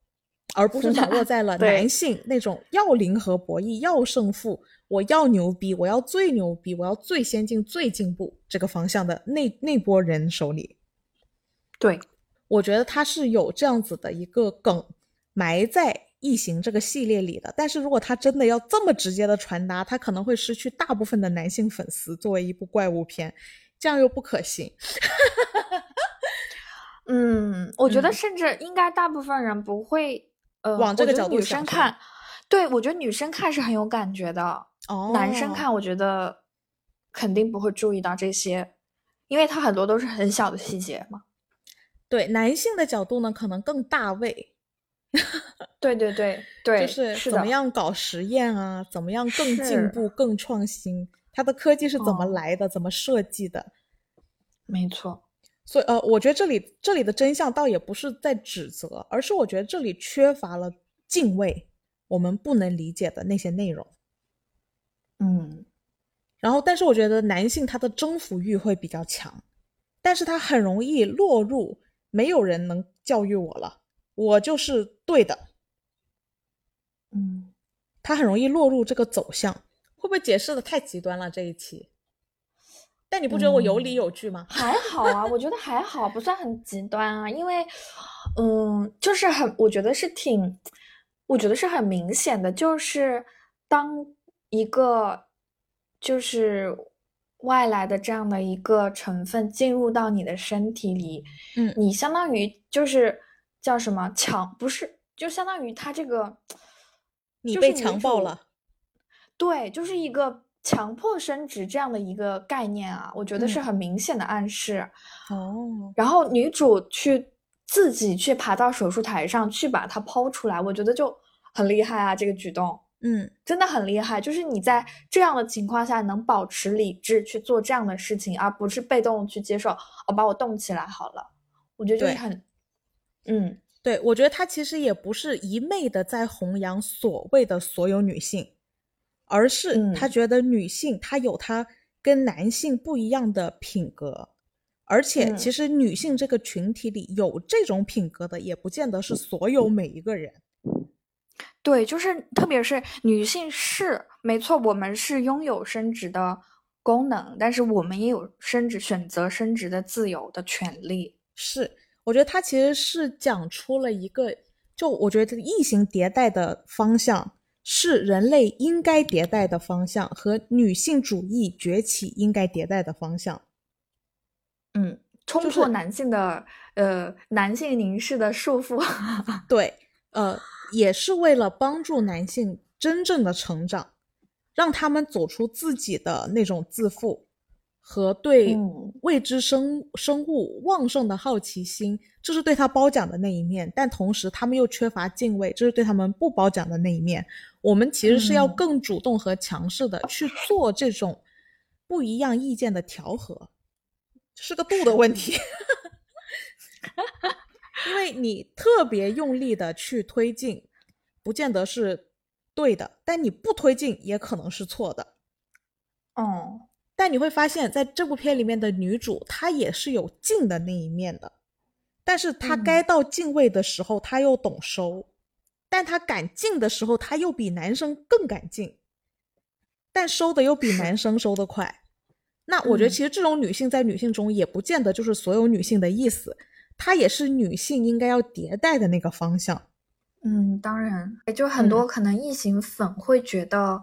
而不是掌握在了 男性那种要零和博弈、要胜负。我要牛逼，我要最牛逼，我要最先进、最进步这个方向的那那波人手里。对，我觉得他是有这样子的一个梗埋在异形这个系列里的。但是如果他真的要这么直接的传达，他可能会失去大部分的男性粉丝。作为一部怪物片，这样又不可行。嗯，我觉得甚至应该大部分人不会呃往这个角度女生看，对我觉得女生看是很有感觉的。哦，男生看我觉得肯定不会注意到这些，因为他很多都是很小的细节嘛。对，男性的角度呢，可能更大位。对对对对，就是怎么样搞实验啊？怎么样更进步、更创新？它的科技是怎么来的？怎么设计的？没错。所以呃，我觉得这里这里的真相倒也不是在指责，而是我觉得这里缺乏了敬畏，我们不能理解的那些内容。嗯，然后但是我觉得男性他的征服欲会比较强，但是他很容易落入没有人能教育我了，我就是对的。嗯，他很容易落入这个走向，会不会解释的太极端了这一期？但你不觉得我有理有据吗？还好啊，我觉得还好，不算很极端啊。因为，嗯，就是很，我觉得是挺，我觉得是很明显的，就是当一个就是外来的这样的一个成分进入到你的身体里，嗯，你相当于就是叫什么强，不是，就相当于他这个，你被强暴了，对，就是一个。强迫生殖这样的一个概念啊，我觉得是很明显的暗示。哦，然后女主去自己去爬到手术台上去把它剖出来，我觉得就很厉害啊！这个举动，嗯，真的很厉害。就是你在这样的情况下能保持理智去做这样的事情，而不是被动去接受。哦，把我冻起来好了，我觉得就是很，嗯，对，我觉得他其实也不是一昧的在弘扬所谓的所有女性。而是他觉得女性她有她跟男性不一样的品格，而且其实女性这个群体里有这种品格的，也不见得是所有每一个人。对，就是特别是女性是没错，我们是拥有生殖的功能，但是我们也有生殖选择生殖的自由的权利。是，我觉得他其实是讲出了一个，就我觉得这个异形迭代的方向。是人类应该迭代的方向和女性主义崛起应该迭代的方向。嗯，冲破男性的呃男性凝视的束缚。对，呃，也是为了帮助男性真正的成长，让他们走出自己的那种自负。和对未知生生物旺盛的好奇心，这是对他褒奖的那一面；但同时，他们又缺乏敬畏，这是对他们不褒奖的那一面。我们其实是要更主动和强势的去做这种不一样意见的调和，是个度的问题。因为你特别用力的去推进，不见得是对的；但你不推进，也可能是错的。哦。但你会发现，在这部片里面的女主，她也是有静的那一面的，但是她该到敬畏的时候，她又懂收；但她敢进的时候，她又比男生更敢进，但收的又比男生收的快。那我觉得，其实这种女性在女性中也不见得就是所有女性的意思，她也是女性应该要迭代的那个方向。嗯，当然，也就很多可能异形粉会觉得，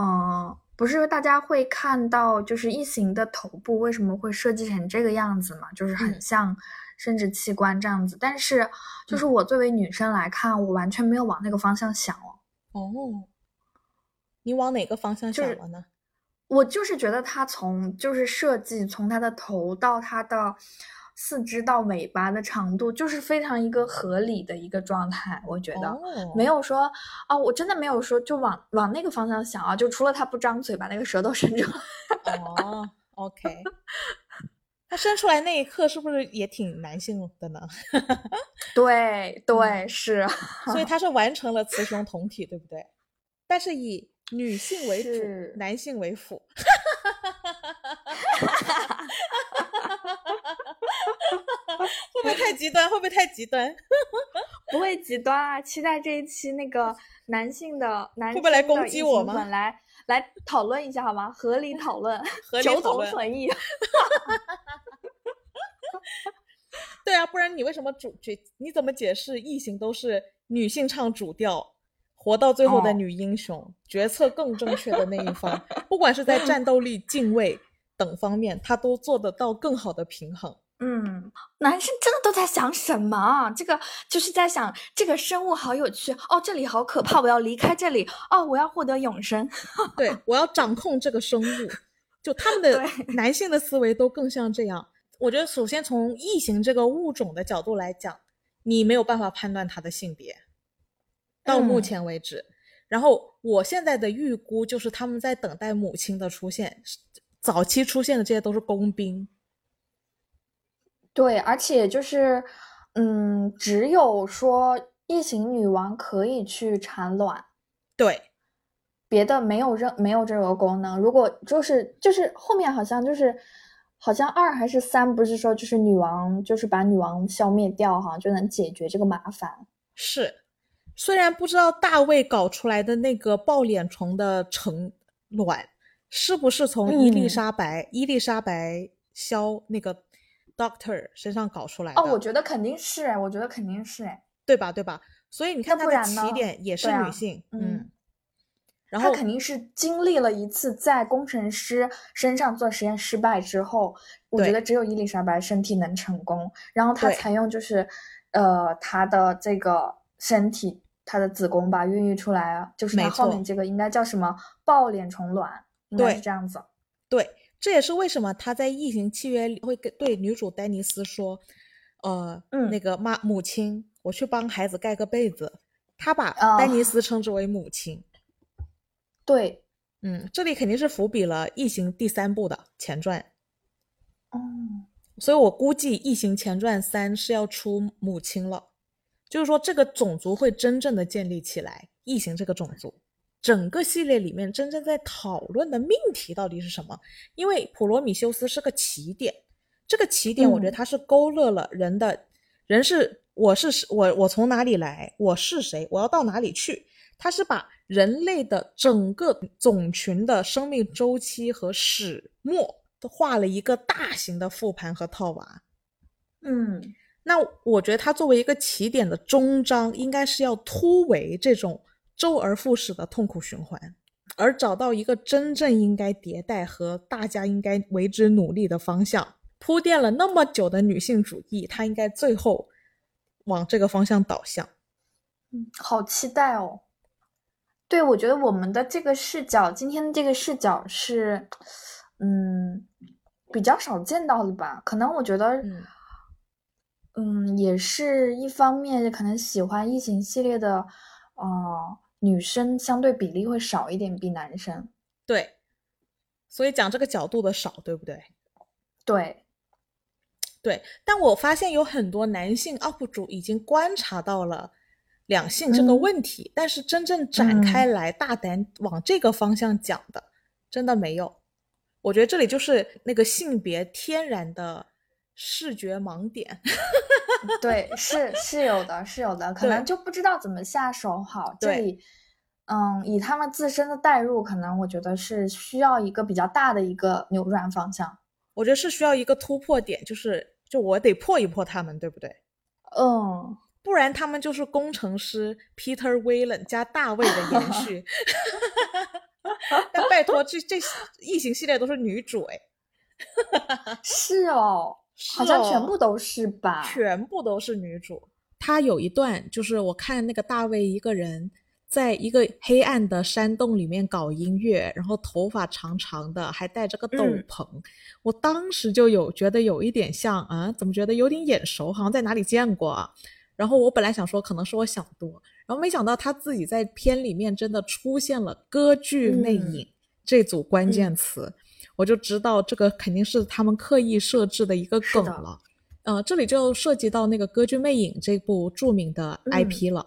嗯。不是大家会看到，就是异形的头部为什么会设计成这个样子嘛？就是很像生殖器官这样子。但是，就是我作为女生来看，我完全没有往那个方向想哦。哦，你往哪个方向想了呢？我就是觉得它从就是设计，从它的头到它的。四肢到尾巴的长度就是非常一个合理的一个状态，我觉得没有说啊，我真的没有说就往往那个方向想啊，就除了他不张嘴把那个舌头伸出来。哦，OK，他伸出来那一刻是不是也挺男性的呢？对对是，所以他是完成了雌雄同体，对不对？但是以女性为主，男性为辅。会不会太极端？会不会太极端？不会极端啊！期待这一期那个男性的男会不会来攻击我吗？来来讨论一下好吗？合理讨论，求同存异。对啊，不然你为什么主角？你怎么解释异形都是女性唱主调，活到最后的女英雄，决策更正确的那一方，不管是在战斗力、敬畏等方面，她都做得到更好的平衡。嗯，男生真的都在想什么？这个就是在想这个生物好有趣哦，这里好可怕，我要离开这里哦，我要获得永生。对，我要掌控这个生物。就他们的男性的思维都更像这样。我觉得，首先从异形这个物种的角度来讲，你没有办法判断它的性别，到目前为止。然后我现在的预估就是他们在等待母亲的出现，早期出现的这些都是工兵。对，而且就是，嗯，只有说异形女王可以去产卵，对，别的没有任没有这个功能。如果就是就是后面好像就是好像二还是三，不是说就是女王就是把女王消灭掉哈，就能解决这个麻烦。是，虽然不知道大卫搞出来的那个抱脸虫的成卵是不是从伊丽莎白伊丽莎白消那个。Doctor 身上搞出来的哦，我觉得肯定是哎，我觉得肯定是哎，对吧？对吧？所以你看，他的起点也是女性，嗯，然后他肯定是经历了一次在工程师身上做实验失败之后，我觉得只有伊丽莎白身体能成功，然后他才用就是呃他的这个身体，他的子宫吧孕育出来啊，就是他后面这个应该叫什么抱脸虫卵，应该是这样子，对。这也是为什么他在《异形契约》里会跟对女主丹尼斯说：“呃，那个妈母亲，我去帮孩子盖个被子。”他把丹尼斯称之为母亲。对，嗯，这里肯定是伏笔了《异形》第三部的前传。哦，所以我估计《异形前传三》是要出母亲了，就是说这个种族会真正的建立起来，异形这个种族。整个系列里面真正在讨论的命题到底是什么？因为普罗米修斯是个起点，这个起点我觉得它是勾勒了人的，人是我是我我从哪里来，我是谁，我要到哪里去？它是把人类的整个种群的生命周期和始末都画了一个大型的复盘和套娃。嗯，那我觉得它作为一个起点的终章，应该是要突围这种。周而复始的痛苦循环，而找到一个真正应该迭代和大家应该为之努力的方向，铺垫了那么久的女性主义，它应该最后往这个方向导向。嗯，好期待哦！对，我觉得我们的这个视角，今天的这个视角是，嗯，比较少见到的吧？可能我觉得，嗯，也是一方面，可能喜欢异形系列的，哦。女生相对比例会少一点，比男生。对，所以讲这个角度的少，对不对？对，对。但我发现有很多男性 UP 主已经观察到了两性这个问题，但是真正展开来大胆往这个方向讲的，真的没有。我觉得这里就是那个性别天然的视觉盲点。对，是是有的，是有的，可能就不知道怎么下手好。这里，嗯，以他们自身的代入，可能我觉得是需要一个比较大的一个扭转方向。我觉得是需要一个突破点，就是就我得破一破他们，对不对？嗯，不然他们就是工程师 Peter Wayland 加大卫的延续。但拜托，这这异形系列都是女主哎。是哦。好像全部都是吧，全部都是女主。她有一段就是我看那个大卫一个人在一个黑暗的山洞里面搞音乐，然后头发长长的，还戴着个斗篷。我当时就有觉得有一点像啊，怎么觉得有点眼熟，好像在哪里见过啊？然后我本来想说可能是我想多，然后没想到他自己在片里面真的出现了“歌剧魅影”这组关键词。我就知道这个肯定是他们刻意设置的一个梗了，呃，这里就涉及到那个《歌剧魅影》这部著名的 IP 了，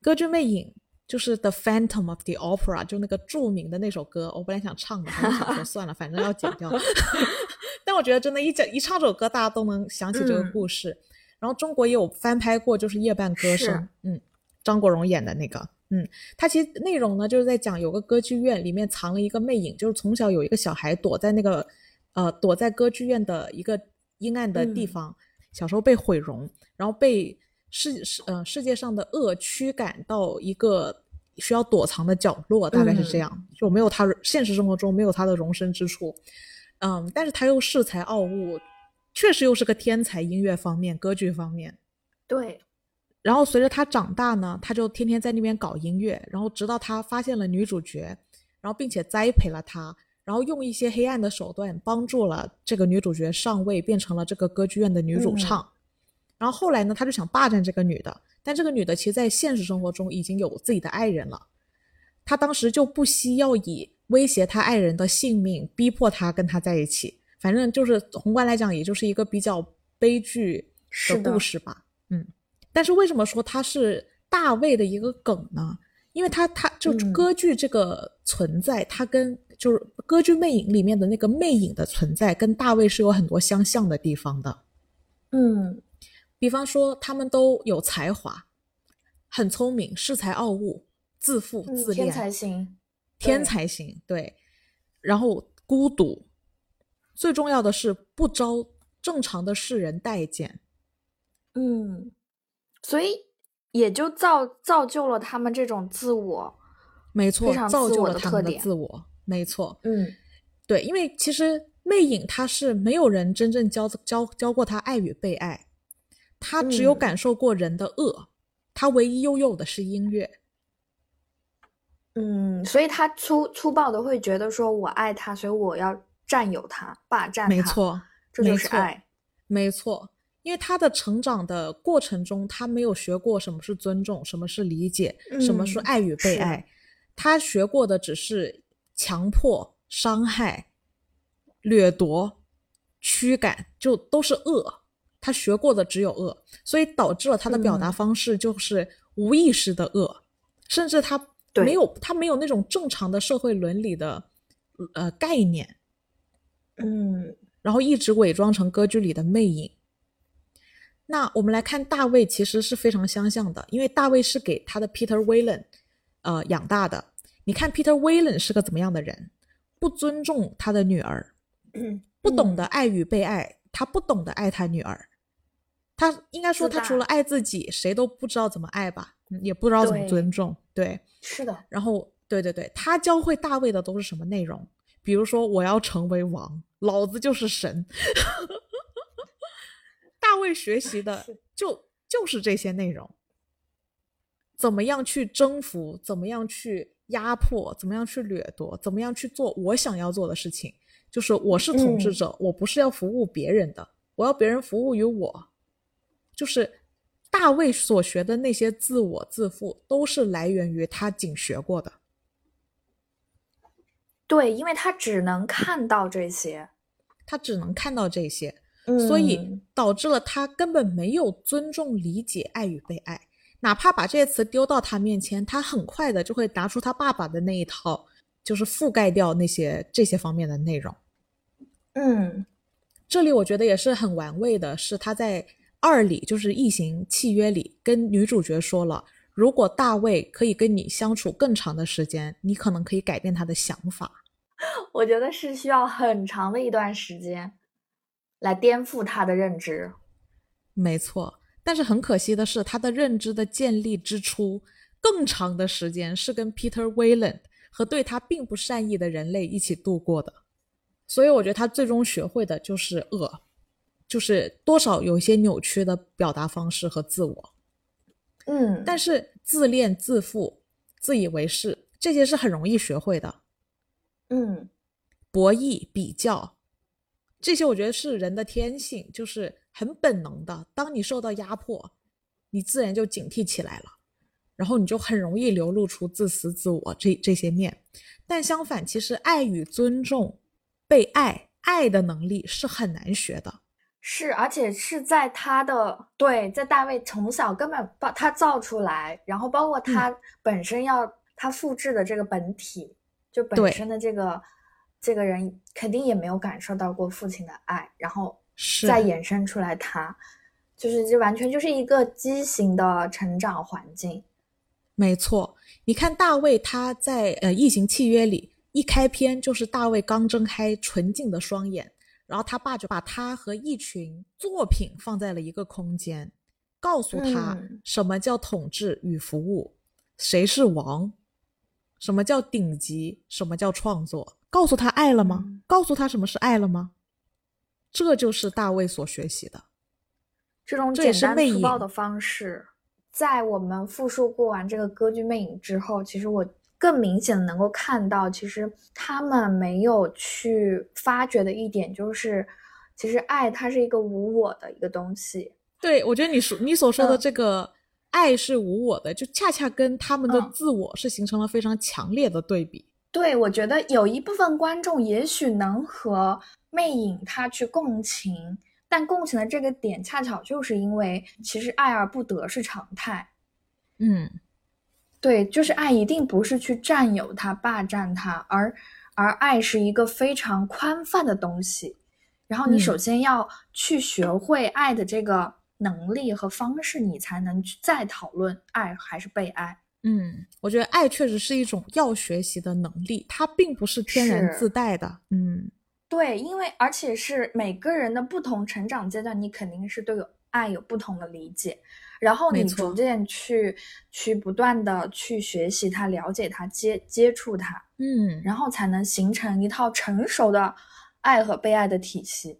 《歌剧魅影》就是《The Phantom of the Opera》，就那个著名的那首歌。我本来想唱的，我想说算了，反正要剪掉。但我觉得真的，一讲一唱这首歌，大家都能想起这个故事。然后中国也有翻拍过，就是《夜半歌声》，嗯，张国荣演的那个。嗯，它其实内容呢，就是在讲有个歌剧院里面藏了一个魅影，就是从小有一个小孩躲在那个，呃，躲在歌剧院的一个阴暗的地方，小时候被毁容，然后被世世呃世界上的恶驱赶到一个需要躲藏的角落，大概是这样，就没有他现实生活中没有他的容身之处。嗯，但是他又恃才傲物，确实又是个天才，音乐方面、歌剧方面。对。然后随着他长大呢，他就天天在那边搞音乐，然后直到他发现了女主角，然后并且栽培了她，然后用一些黑暗的手段帮助了这个女主角上位，变成了这个歌剧院的女主唱。然后后来呢，他就想霸占这个女的，但这个女的其实在现实生活中已经有自己的爱人了，他当时就不惜要以威胁他爱人的性命，逼迫他跟他在一起。反正就是宏观来讲，也就是一个比较悲剧的故事吧。嗯。但是为什么说它是大卫的一个梗呢？因为它它就歌剧这个存在，它跟就是歌剧魅影里面的那个魅影的存在，跟大卫是有很多相像的地方的。嗯，比方说他们都有才华，很聪明，恃才傲物，自负自恋，天才型，天才型，对。然后孤独，最重要的是不招正常的世人待见。嗯。所以也就造造就了他们这种自我，没错，造就了他们的自我，没错，嗯，对，因为其实魅影他是没有人真正教教教过他爱与被爱，他只有感受过人的恶，他唯一拥有的是音乐，嗯，所以他粗粗暴的会觉得说我爱他，所以我要占有他，霸占他，没错，这就是爱，没错。因为他的成长的过程中，他没有学过什么是尊重，什么是理解，什么是爱与被爱。他学过的只是强迫、伤害、掠夺、驱赶，就都是恶。他学过的只有恶，所以导致了他的表达方式就是无意识的恶，甚至他没有他没有那种正常的社会伦理的呃概念。嗯，然后一直伪装成歌剧里的魅影。那我们来看大卫，其实是非常相像的，因为大卫是给他的 Peter Wayland，呃养大的。你看 Peter Wayland 是个怎么样的人？不尊重他的女儿，不懂得爱与被爱，他不懂得爱他女儿。他应该说，他除了爱自己，谁都不知道怎么爱吧，也不知道怎么尊重。对，是的。然后，对对对，他教会大卫的都是什么内容？比如说，我要成为王，老子就是神。大卫学习的就就是这些内容，怎么样去征服，怎么样去压迫，怎么样去掠夺，怎么样去做我想要做的事情。就是我是统治者，我不是要服务别人的，我要别人服务于我。就是大卫所学的那些自我自负，都是来源于他仅学过的。对，因为他只能看到这些，他只能看到这些。所以导致了他根本没有尊重、理解爱与被爱，哪怕把这些词丢到他面前，他很快的就会拿出他爸爸的那一套，就是覆盖掉那些这些方面的内容。嗯，这里我觉得也是很玩味的，是他在二里就是异形契约里跟女主角说了，如果大卫可以跟你相处更长的时间，你可能可以改变他的想法。我觉得是需要很长的一段时间。来颠覆他的认知，没错。但是很可惜的是，他的认知的建立之初，更长的时间是跟 Peter Wayland 和对他并不善意的人类一起度过的。所以我觉得他最终学会的就是恶，就是多少有一些扭曲的表达方式和自我。嗯，但是自恋、自负、自以为是这些是很容易学会的。嗯，博弈、比较。这些我觉得是人的天性，就是很本能的。当你受到压迫，你自然就警惕起来了，然后你就很容易流露出自私自我这这些面。但相反，其实爱与尊重、被爱、爱的能力是很难学的。是，而且是在他的对，在大卫从小根本把他造出来，然后包括他本身要他复制的这个本体，就本身的这个。这个人肯定也没有感受到过父亲的爱，然后再衍生出来，他就是这完全就是一个畸形的成长环境。没错，你看大卫他在呃《异形契约》里一开篇就是大卫刚睁开纯净的双眼，然后他爸就把他和一群作品放在了一个空间，告诉他嗯什么叫统治与服务，谁是王，什么叫顶级，什么叫创作，告诉他爱了吗？嗯告诉他什么是爱了吗？这就是大卫所学习的。这种简单粗暴的方式，在我们复述过完这个歌剧《魅影》之后，其实我更明显的能够看到，其实他们没有去发掘的一点就是，其实爱它是一个无我的一个东西。对，我觉得你说你所说的嗯这个爱是无我的，就恰恰跟他们的嗯自我是形成了非常强烈的对比。对，我觉得有一部分观众也许能和魅影他去共情，但共情的这个点恰巧就是因为其实爱而不得是常态。嗯，对，就是爱一定不是去占有它、霸占它，而而爱是一个非常宽泛的东西。然后你嗯首先要去学会爱的这个能力和方式，你才能去再讨论爱还是被爱。嗯，我觉得爱确实是一种要学习的能力，它并不是天然自带的。嗯对，因为而且是每个人的不同成长阶段，你肯定是对有爱有不同的理解，然后你逐渐去去不断的去学习它、了解它、接接触它，嗯，然后才能形成一套成熟的爱和被爱的体系。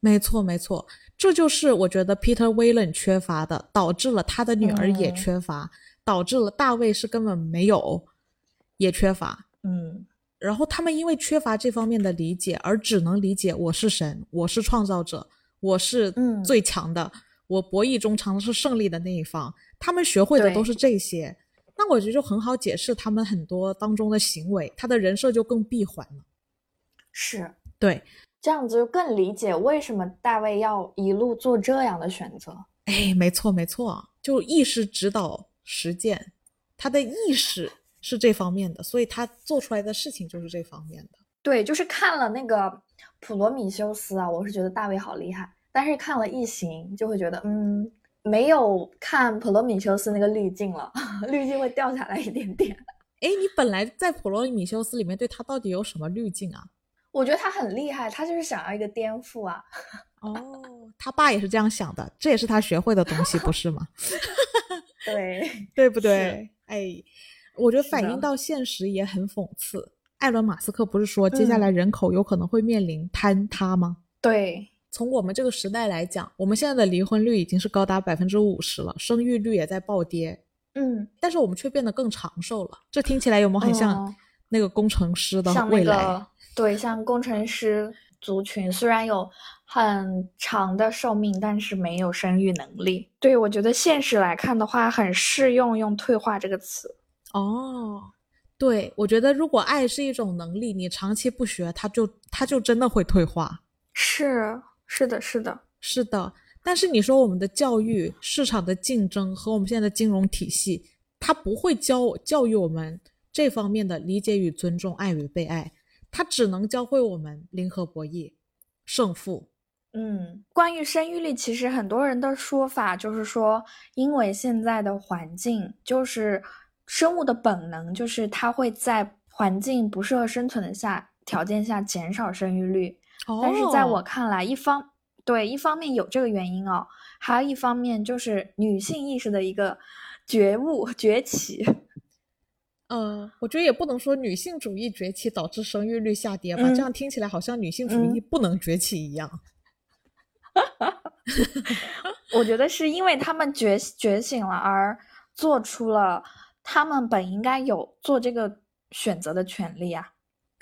没错没错，这就是我觉得 Peter Whalen 缺乏的，导致了他的女儿也嗯缺乏，导致了大卫是根本没有，也缺乏。嗯，然后他们因为缺乏这方面的理解，而只能理解我是神，我是创造者，我是嗯最强的，我博弈中常是胜利的那一方。他们学会的都是这些，那我觉得就很好解释他们很多当中的行为，他的人设就更闭环了。是对，这样子就更理解为什么大卫要一路做这样的选择。哎，没错没错，就意识指导实践，他的意识是这方面的，所以他做出来的事情就是这方面的。对，就是看了那个《普罗米修斯》啊，我是觉得大卫好厉害，但是看了《异形》就会觉得，嗯，没有看《普罗米修斯》那个滤镜了，滤镜会掉下来一点点。哎，你本来在《普罗米修斯》里面对他到底有什么滤镜啊？我觉得他很厉害，他就是想要一个颠覆啊。哦，他爸也是这样想的，这也是他学会的东西，不是吗？对，对不对？哎，我觉得反映到现实也很讽刺。艾伦·马斯克不是说接下嗯来人口有可能会面临坍塌吗？对，从我们这个时代来讲，我们现在的离婚率已经是高达百分之五十了，生育率也在暴跌，嗯，但是我们却变得更长寿了。这听起来有没有很像哦那个工程师的未来？个对，像工程师族群虽然有很长的寿命，但是没有生育能力。对我觉得现实来看的话，很适用用“退化”这个词。哦，对，我觉得如果爱是一种能力，你长期不学，它就它就真的会退化。是是的，是的，是的，但是你说我们的教育、市场的竞争和我们现在的金融体系，它不会教教育我们这方面的理解与尊重、爱与被爱，它只能教会我们零和博弈、胜负。嗯，关于生育率，其实很多人的说法就是说，因为现在的环境就是生物的本能，就是它会在环境不适合生存的下条件下减少生育率。哦但是在我看来，一方对一方面有这个原因哦，还有一方面就是女性意识的一个觉悟崛起。嗯，我觉得也不能说女性主义崛起导致生育率下跌吧，嗯这样听起来好像女性主义不能崛起一样。我觉得是因为他们觉觉醒了，而做出了他们本应该有做这个选择的权利啊。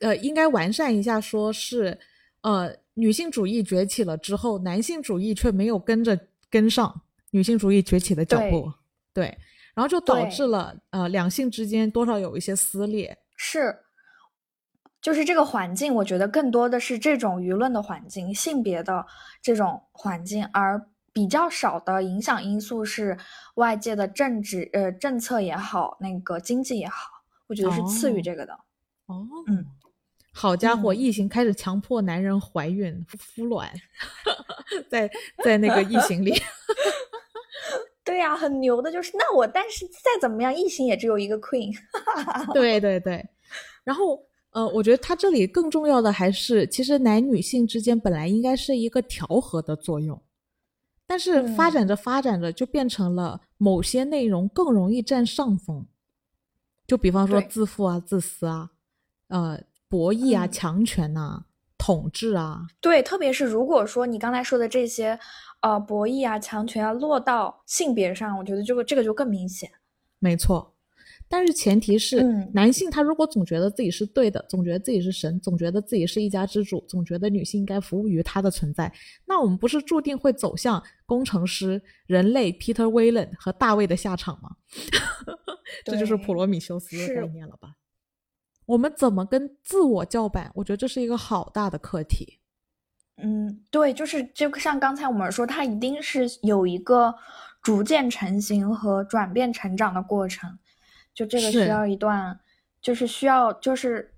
呃，应该完善一下，说是，呃，女性主义崛起了之后，男性主义却没有跟着跟上女性主义崛起的脚步，对，然后就导致了呃两性之间多少有一些撕裂。是，就是这个环境，我觉得更多的是这种舆论的环境、性别的这种环境，而比较少的影响因素是外界的政治呃政策也好，那个经济也好，我觉得是次于哦这个的。哦，嗯，好家伙，嗯异形开始强迫男人怀孕孵卵，在在那个异形里，对呀、很牛的，就是那我，但是再怎么样，异形也只有一个 queen。对对对，然后。呃，我觉得它这里更重要的还是，其实男女性之间本来应该是一个调和的作用，但是发嗯展着发展着就变成了某些内容更容易占上风，就比方说自负啊、自私啊、呃博弈啊、嗯。强权呐、统治啊，对，特别是如果说你刚才说的这些，呃，博弈啊、强权啊，落到性别上，我觉得这个这个就更明显。没错。但是前提是，嗯男性他如果总觉得自己是对的，总觉得自己是神，总觉得自己是一家之主，总觉得女性应该服务于他的存在，那我们不是注定会走向工程师、人类 Peter Whalen 和大卫的下场吗？这就是普罗米修斯的概念了吧？我们怎么跟自我叫板？我觉得这是一个好大的课题。嗯，对，就是就像刚才我们说，它一定是有一个逐渐成型和转变成长的过程，就这个需要一段，就是需要就是，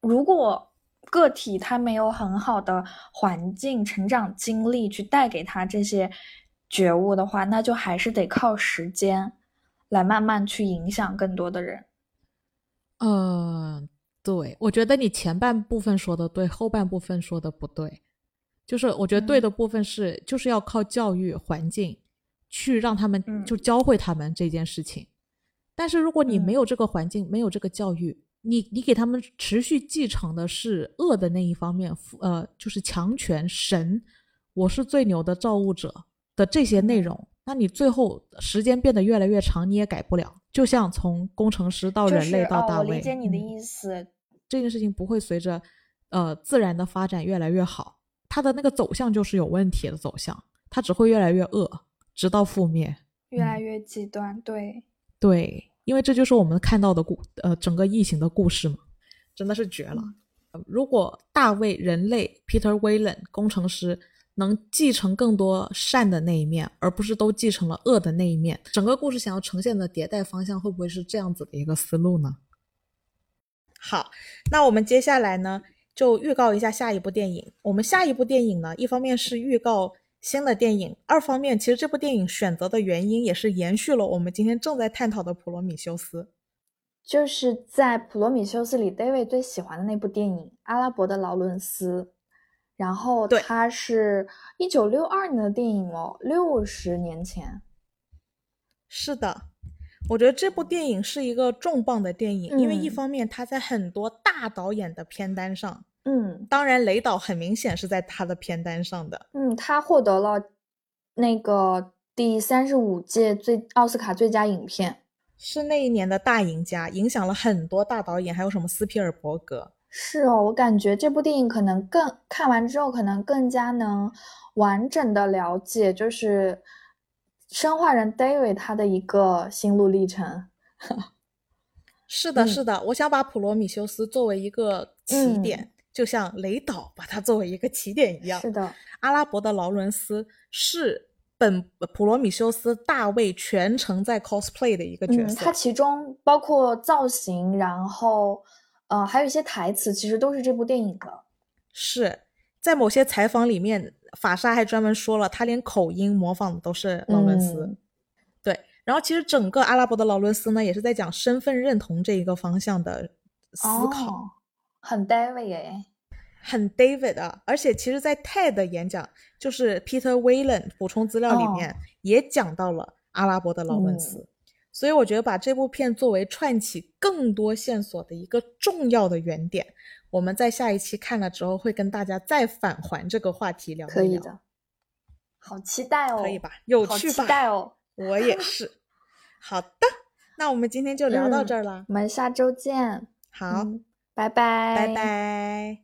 如果个体他没有很好的环境、成长经历去带给他这些觉悟的话，那就还是得靠时间来慢慢去影响更多的人。呃，对，我觉得你前半部分说的对，后半部分说的不对。就是我觉得对嗯的部分是，就是要靠教育环境去让他们嗯就教会他们这件事情。但是如果你嗯没有这个环境，没有这个教育，你你给他们持续继承的是恶的那一方面，呃，就是强权神，我是最牛的造物者的这些内嗯容，那你最后时间变得越来越长，你也改不了。就像从工程师到人类到大卫，我理解你的嗯意思，这件事情不会随着呃自然的发展越来越好，它的那个走向就是有问题的走向，它只会越来越恶，直到覆灭。嗯越来越极端，对。对，因为这就是我们看到的故呃整个异形的故事嘛，真的是绝了。呃如果大卫人类 Peter Whalen 工程师能继承更多善的那一面，而不是都继承了恶的那一面，整个故事想要呈现的迭代方向会不会是这样子的一个思路呢？好，那我们接下来呢，就预告一下下一部电影。我们下一部电影呢，一方面是预告新的电影，二方面其实这部电影选择的原因也是延续了我们今天正在探讨的《普罗米修斯》。就是在《普罗米修斯》里，David 最喜欢的那部电影《阿拉伯的劳伦斯》，然后对它是一九六二年的电影哦，六十年前。是的，我觉得这部电影是一个重磅的电影，因为一嗯方面它在很多大导演的片单上，嗯当然雷导很明显是在他的片单上的。嗯，他获得了那个第三十五届最奥斯卡最佳影片。是那一年的大赢家，影响了很多大导演，还有什么斯皮尔伯格。是哦，我感觉这部电影可能更看完之后，可能更加能完整的了解，就是生化人 David 他的一个心路历程。是的，嗯是的，我想把普罗米修斯作为一个起嗯点，就像雷导把它作为一个起点一样。是的，阿拉伯的劳伦斯是本普罗米修斯大卫全程在 cosplay 的一个角嗯，色。它其中包括造型，然后呃，还有一些台词，其实都是这部电影的。是在某些采访里面，法莎还专门说了，他连口音模仿的都是劳伦斯。嗯对，然后其实整个阿拉伯的劳伦斯呢，也是在讲身份认同这一个方向的思考。哦、很 David 哎。很 David 啊，而且其实，在 TED 演讲，就是 Peter Whalen 补充资料里面、哦也讲到了阿拉伯的劳伦斯，嗯所以我觉得把这部片作为串起更多线索的一个重要的原点，我们在下一期看了之后会跟大家再返还这个话题聊一聊，可以的，好期待哦，可以吧？有趣吧？期待哦，我也是。好的，那我们今天就聊到嗯这儿啦。我们下周见，好，嗯拜拜，拜拜。